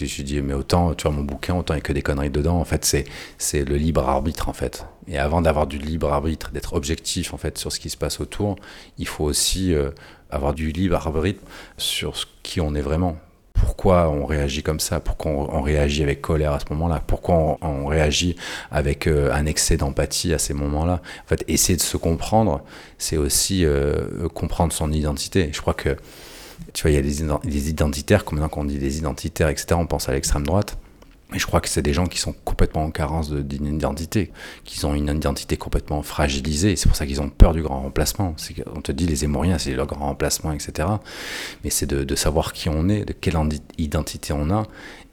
Et je dis, mais autant, tu vois, mon bouquin, autant il n'y a que des conneries dedans. En fait, c'est, c'est le libre arbitre, en fait. Et avant d'avoir du libre arbitre, d'être objectif, en fait, sur ce qui se passe autour, il faut aussi euh, avoir du libre arbitre sur ce qui on est vraiment. Pourquoi on réagit comme ça Pourquoi on, réagit avec colère à ce moment-là Pourquoi on, réagit avec euh, un excès d'empathie à ces moments-là En fait, essayer de se comprendre, c'est aussi euh, comprendre son identité. Je crois que tu vois, il y a des, identitaires, comme maintenant qu'on dit des identitaires, etc., on pense à l'extrême droite. Mais je crois que c'est des gens qui sont complètement en carence d'une identité, qui ont une identité complètement fragilisée. C'est pour ça qu'ils ont peur du grand remplacement. On te dit les émoriens, c'est leur grand remplacement, etc. Mais c'est de, savoir qui on est, de quelle identité on a,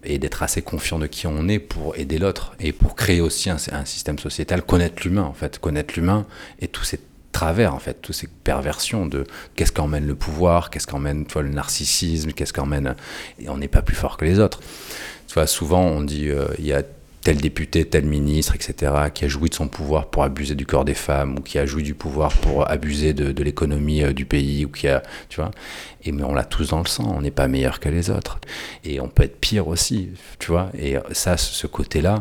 et d'être assez confiant de qui on est pour aider l'autre et pour créer aussi un, un système sociétal, connaître l'humain en fait, connaître l'humain et tous ces travers, en fait, toutes ces perversions de qu'est-ce qu'emmène le pouvoir, qu'est-ce qu'emmène le narcissisme, qu'est-ce qu'emmène. Et on n'est pas plus fort que les autres. Tu vois, souvent, on dit euh, il y a tel député, tel ministre, etc., qui a joui de son pouvoir pour abuser du corps des femmes, ou qui a joui du pouvoir pour abuser de, l'économie euh, du pays, ou qui a, tu vois. Et mais on l'a tous dans le sang, on n'est pas meilleur que les autres. Et on peut être pire aussi, tu vois. Et ça, ce côté-là,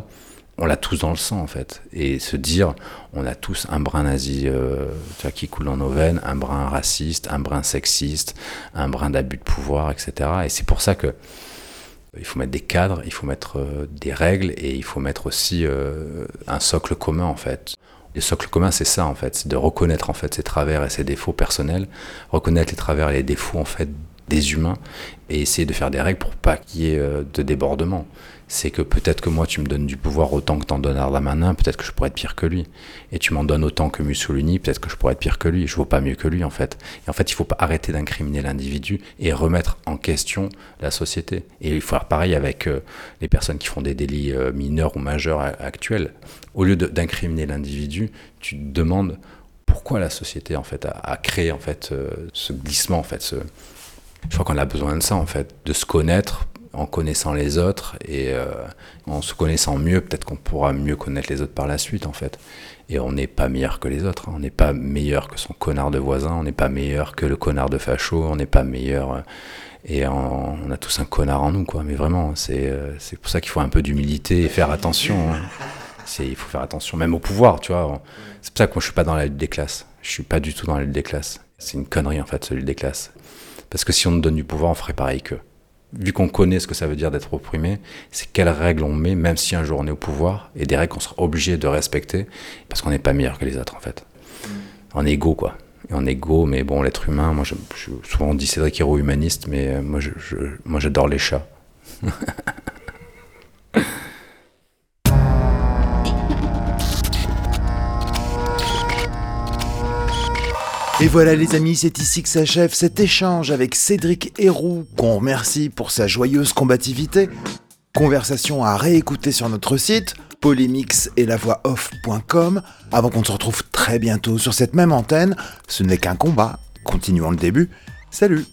on l'a tous dans le sang en fait. Et se dire, on a tous un brin nazi euh, qui coule dans nos veines, un brin raciste, un brin sexiste, un brin d'abus de pouvoir, etc. Et c'est pour ça que il faut mettre des cadres, il faut mettre euh, des règles et il faut mettre aussi euh, un socle commun en fait. Le socle commun, c'est ça en fait, c'est de reconnaître en fait ses travers et ses défauts personnels, reconnaître les travers et les défauts en fait des humains et essayer de faire des règles pour pas qu'il y ait de débordement c'est que peut-être que moi tu me donnes du pouvoir autant que t'en donnes à Darmanin, peut-être que je pourrais être pire que lui. Et tu m'en donnes autant que Mussolini, peut-être que je pourrais être pire que lui. Je vaux pas mieux que lui en fait. Et en fait, il faut pas arrêter d'incriminer l'individu et remettre en question la société. Et il faut faire pareil avec euh, les personnes qui font des délits euh, mineurs ou majeurs actuels. Au lieu d'incriminer l'individu, tu te demandes pourquoi la société en fait a, créé en fait euh, ce glissement en fait. Ce... Je crois qu'on a besoin de ça en fait, de se connaître en connaissant les autres et euh, en se connaissant mieux, peut-être qu'on pourra mieux connaître les autres par la suite en fait. Et on n'est pas meilleur que les autres, hein. on n'est pas meilleur que son connard de voisin, on n'est pas meilleur que le connard de facho, on n'est pas meilleur. Euh, et on a tous un connard en nous, quoi. Mais vraiment, c'est euh, pour ça qu'il faut un peu d'humilité et faire attention. Hein. Il faut faire attention, même au pouvoir, tu vois. C'est pour ça que moi je suis pas dans la lutte des classes. Je suis pas du tout dans la lutte des classes. C'est une connerie en fait, celui des classes. Parce que si on nous donne du pouvoir, on ferait pareil qu'eux vu qu'on connaît ce que ça veut dire d'être opprimé, c'est quelles règles on met, même si un jour on est au pouvoir, et des règles qu'on sera obligé de respecter, parce qu'on n'est pas meilleur que les autres en fait. En égo quoi. Et en égo, mais bon, l'être humain, moi je, souvent on dit Cédric Héros humaniste, mais euh, je, moi j'adore les chats. Et voilà les amis, c'est ici que s'achève cet échange avec Cédric Héroux, qu'on remercie pour sa joyeuse combativité. Conversation à réécouter sur notre site, polémix et la voix off.com, avant qu'on se retrouve très bientôt sur cette même antenne. Ce n'est qu'un combat, continuons le début. Salut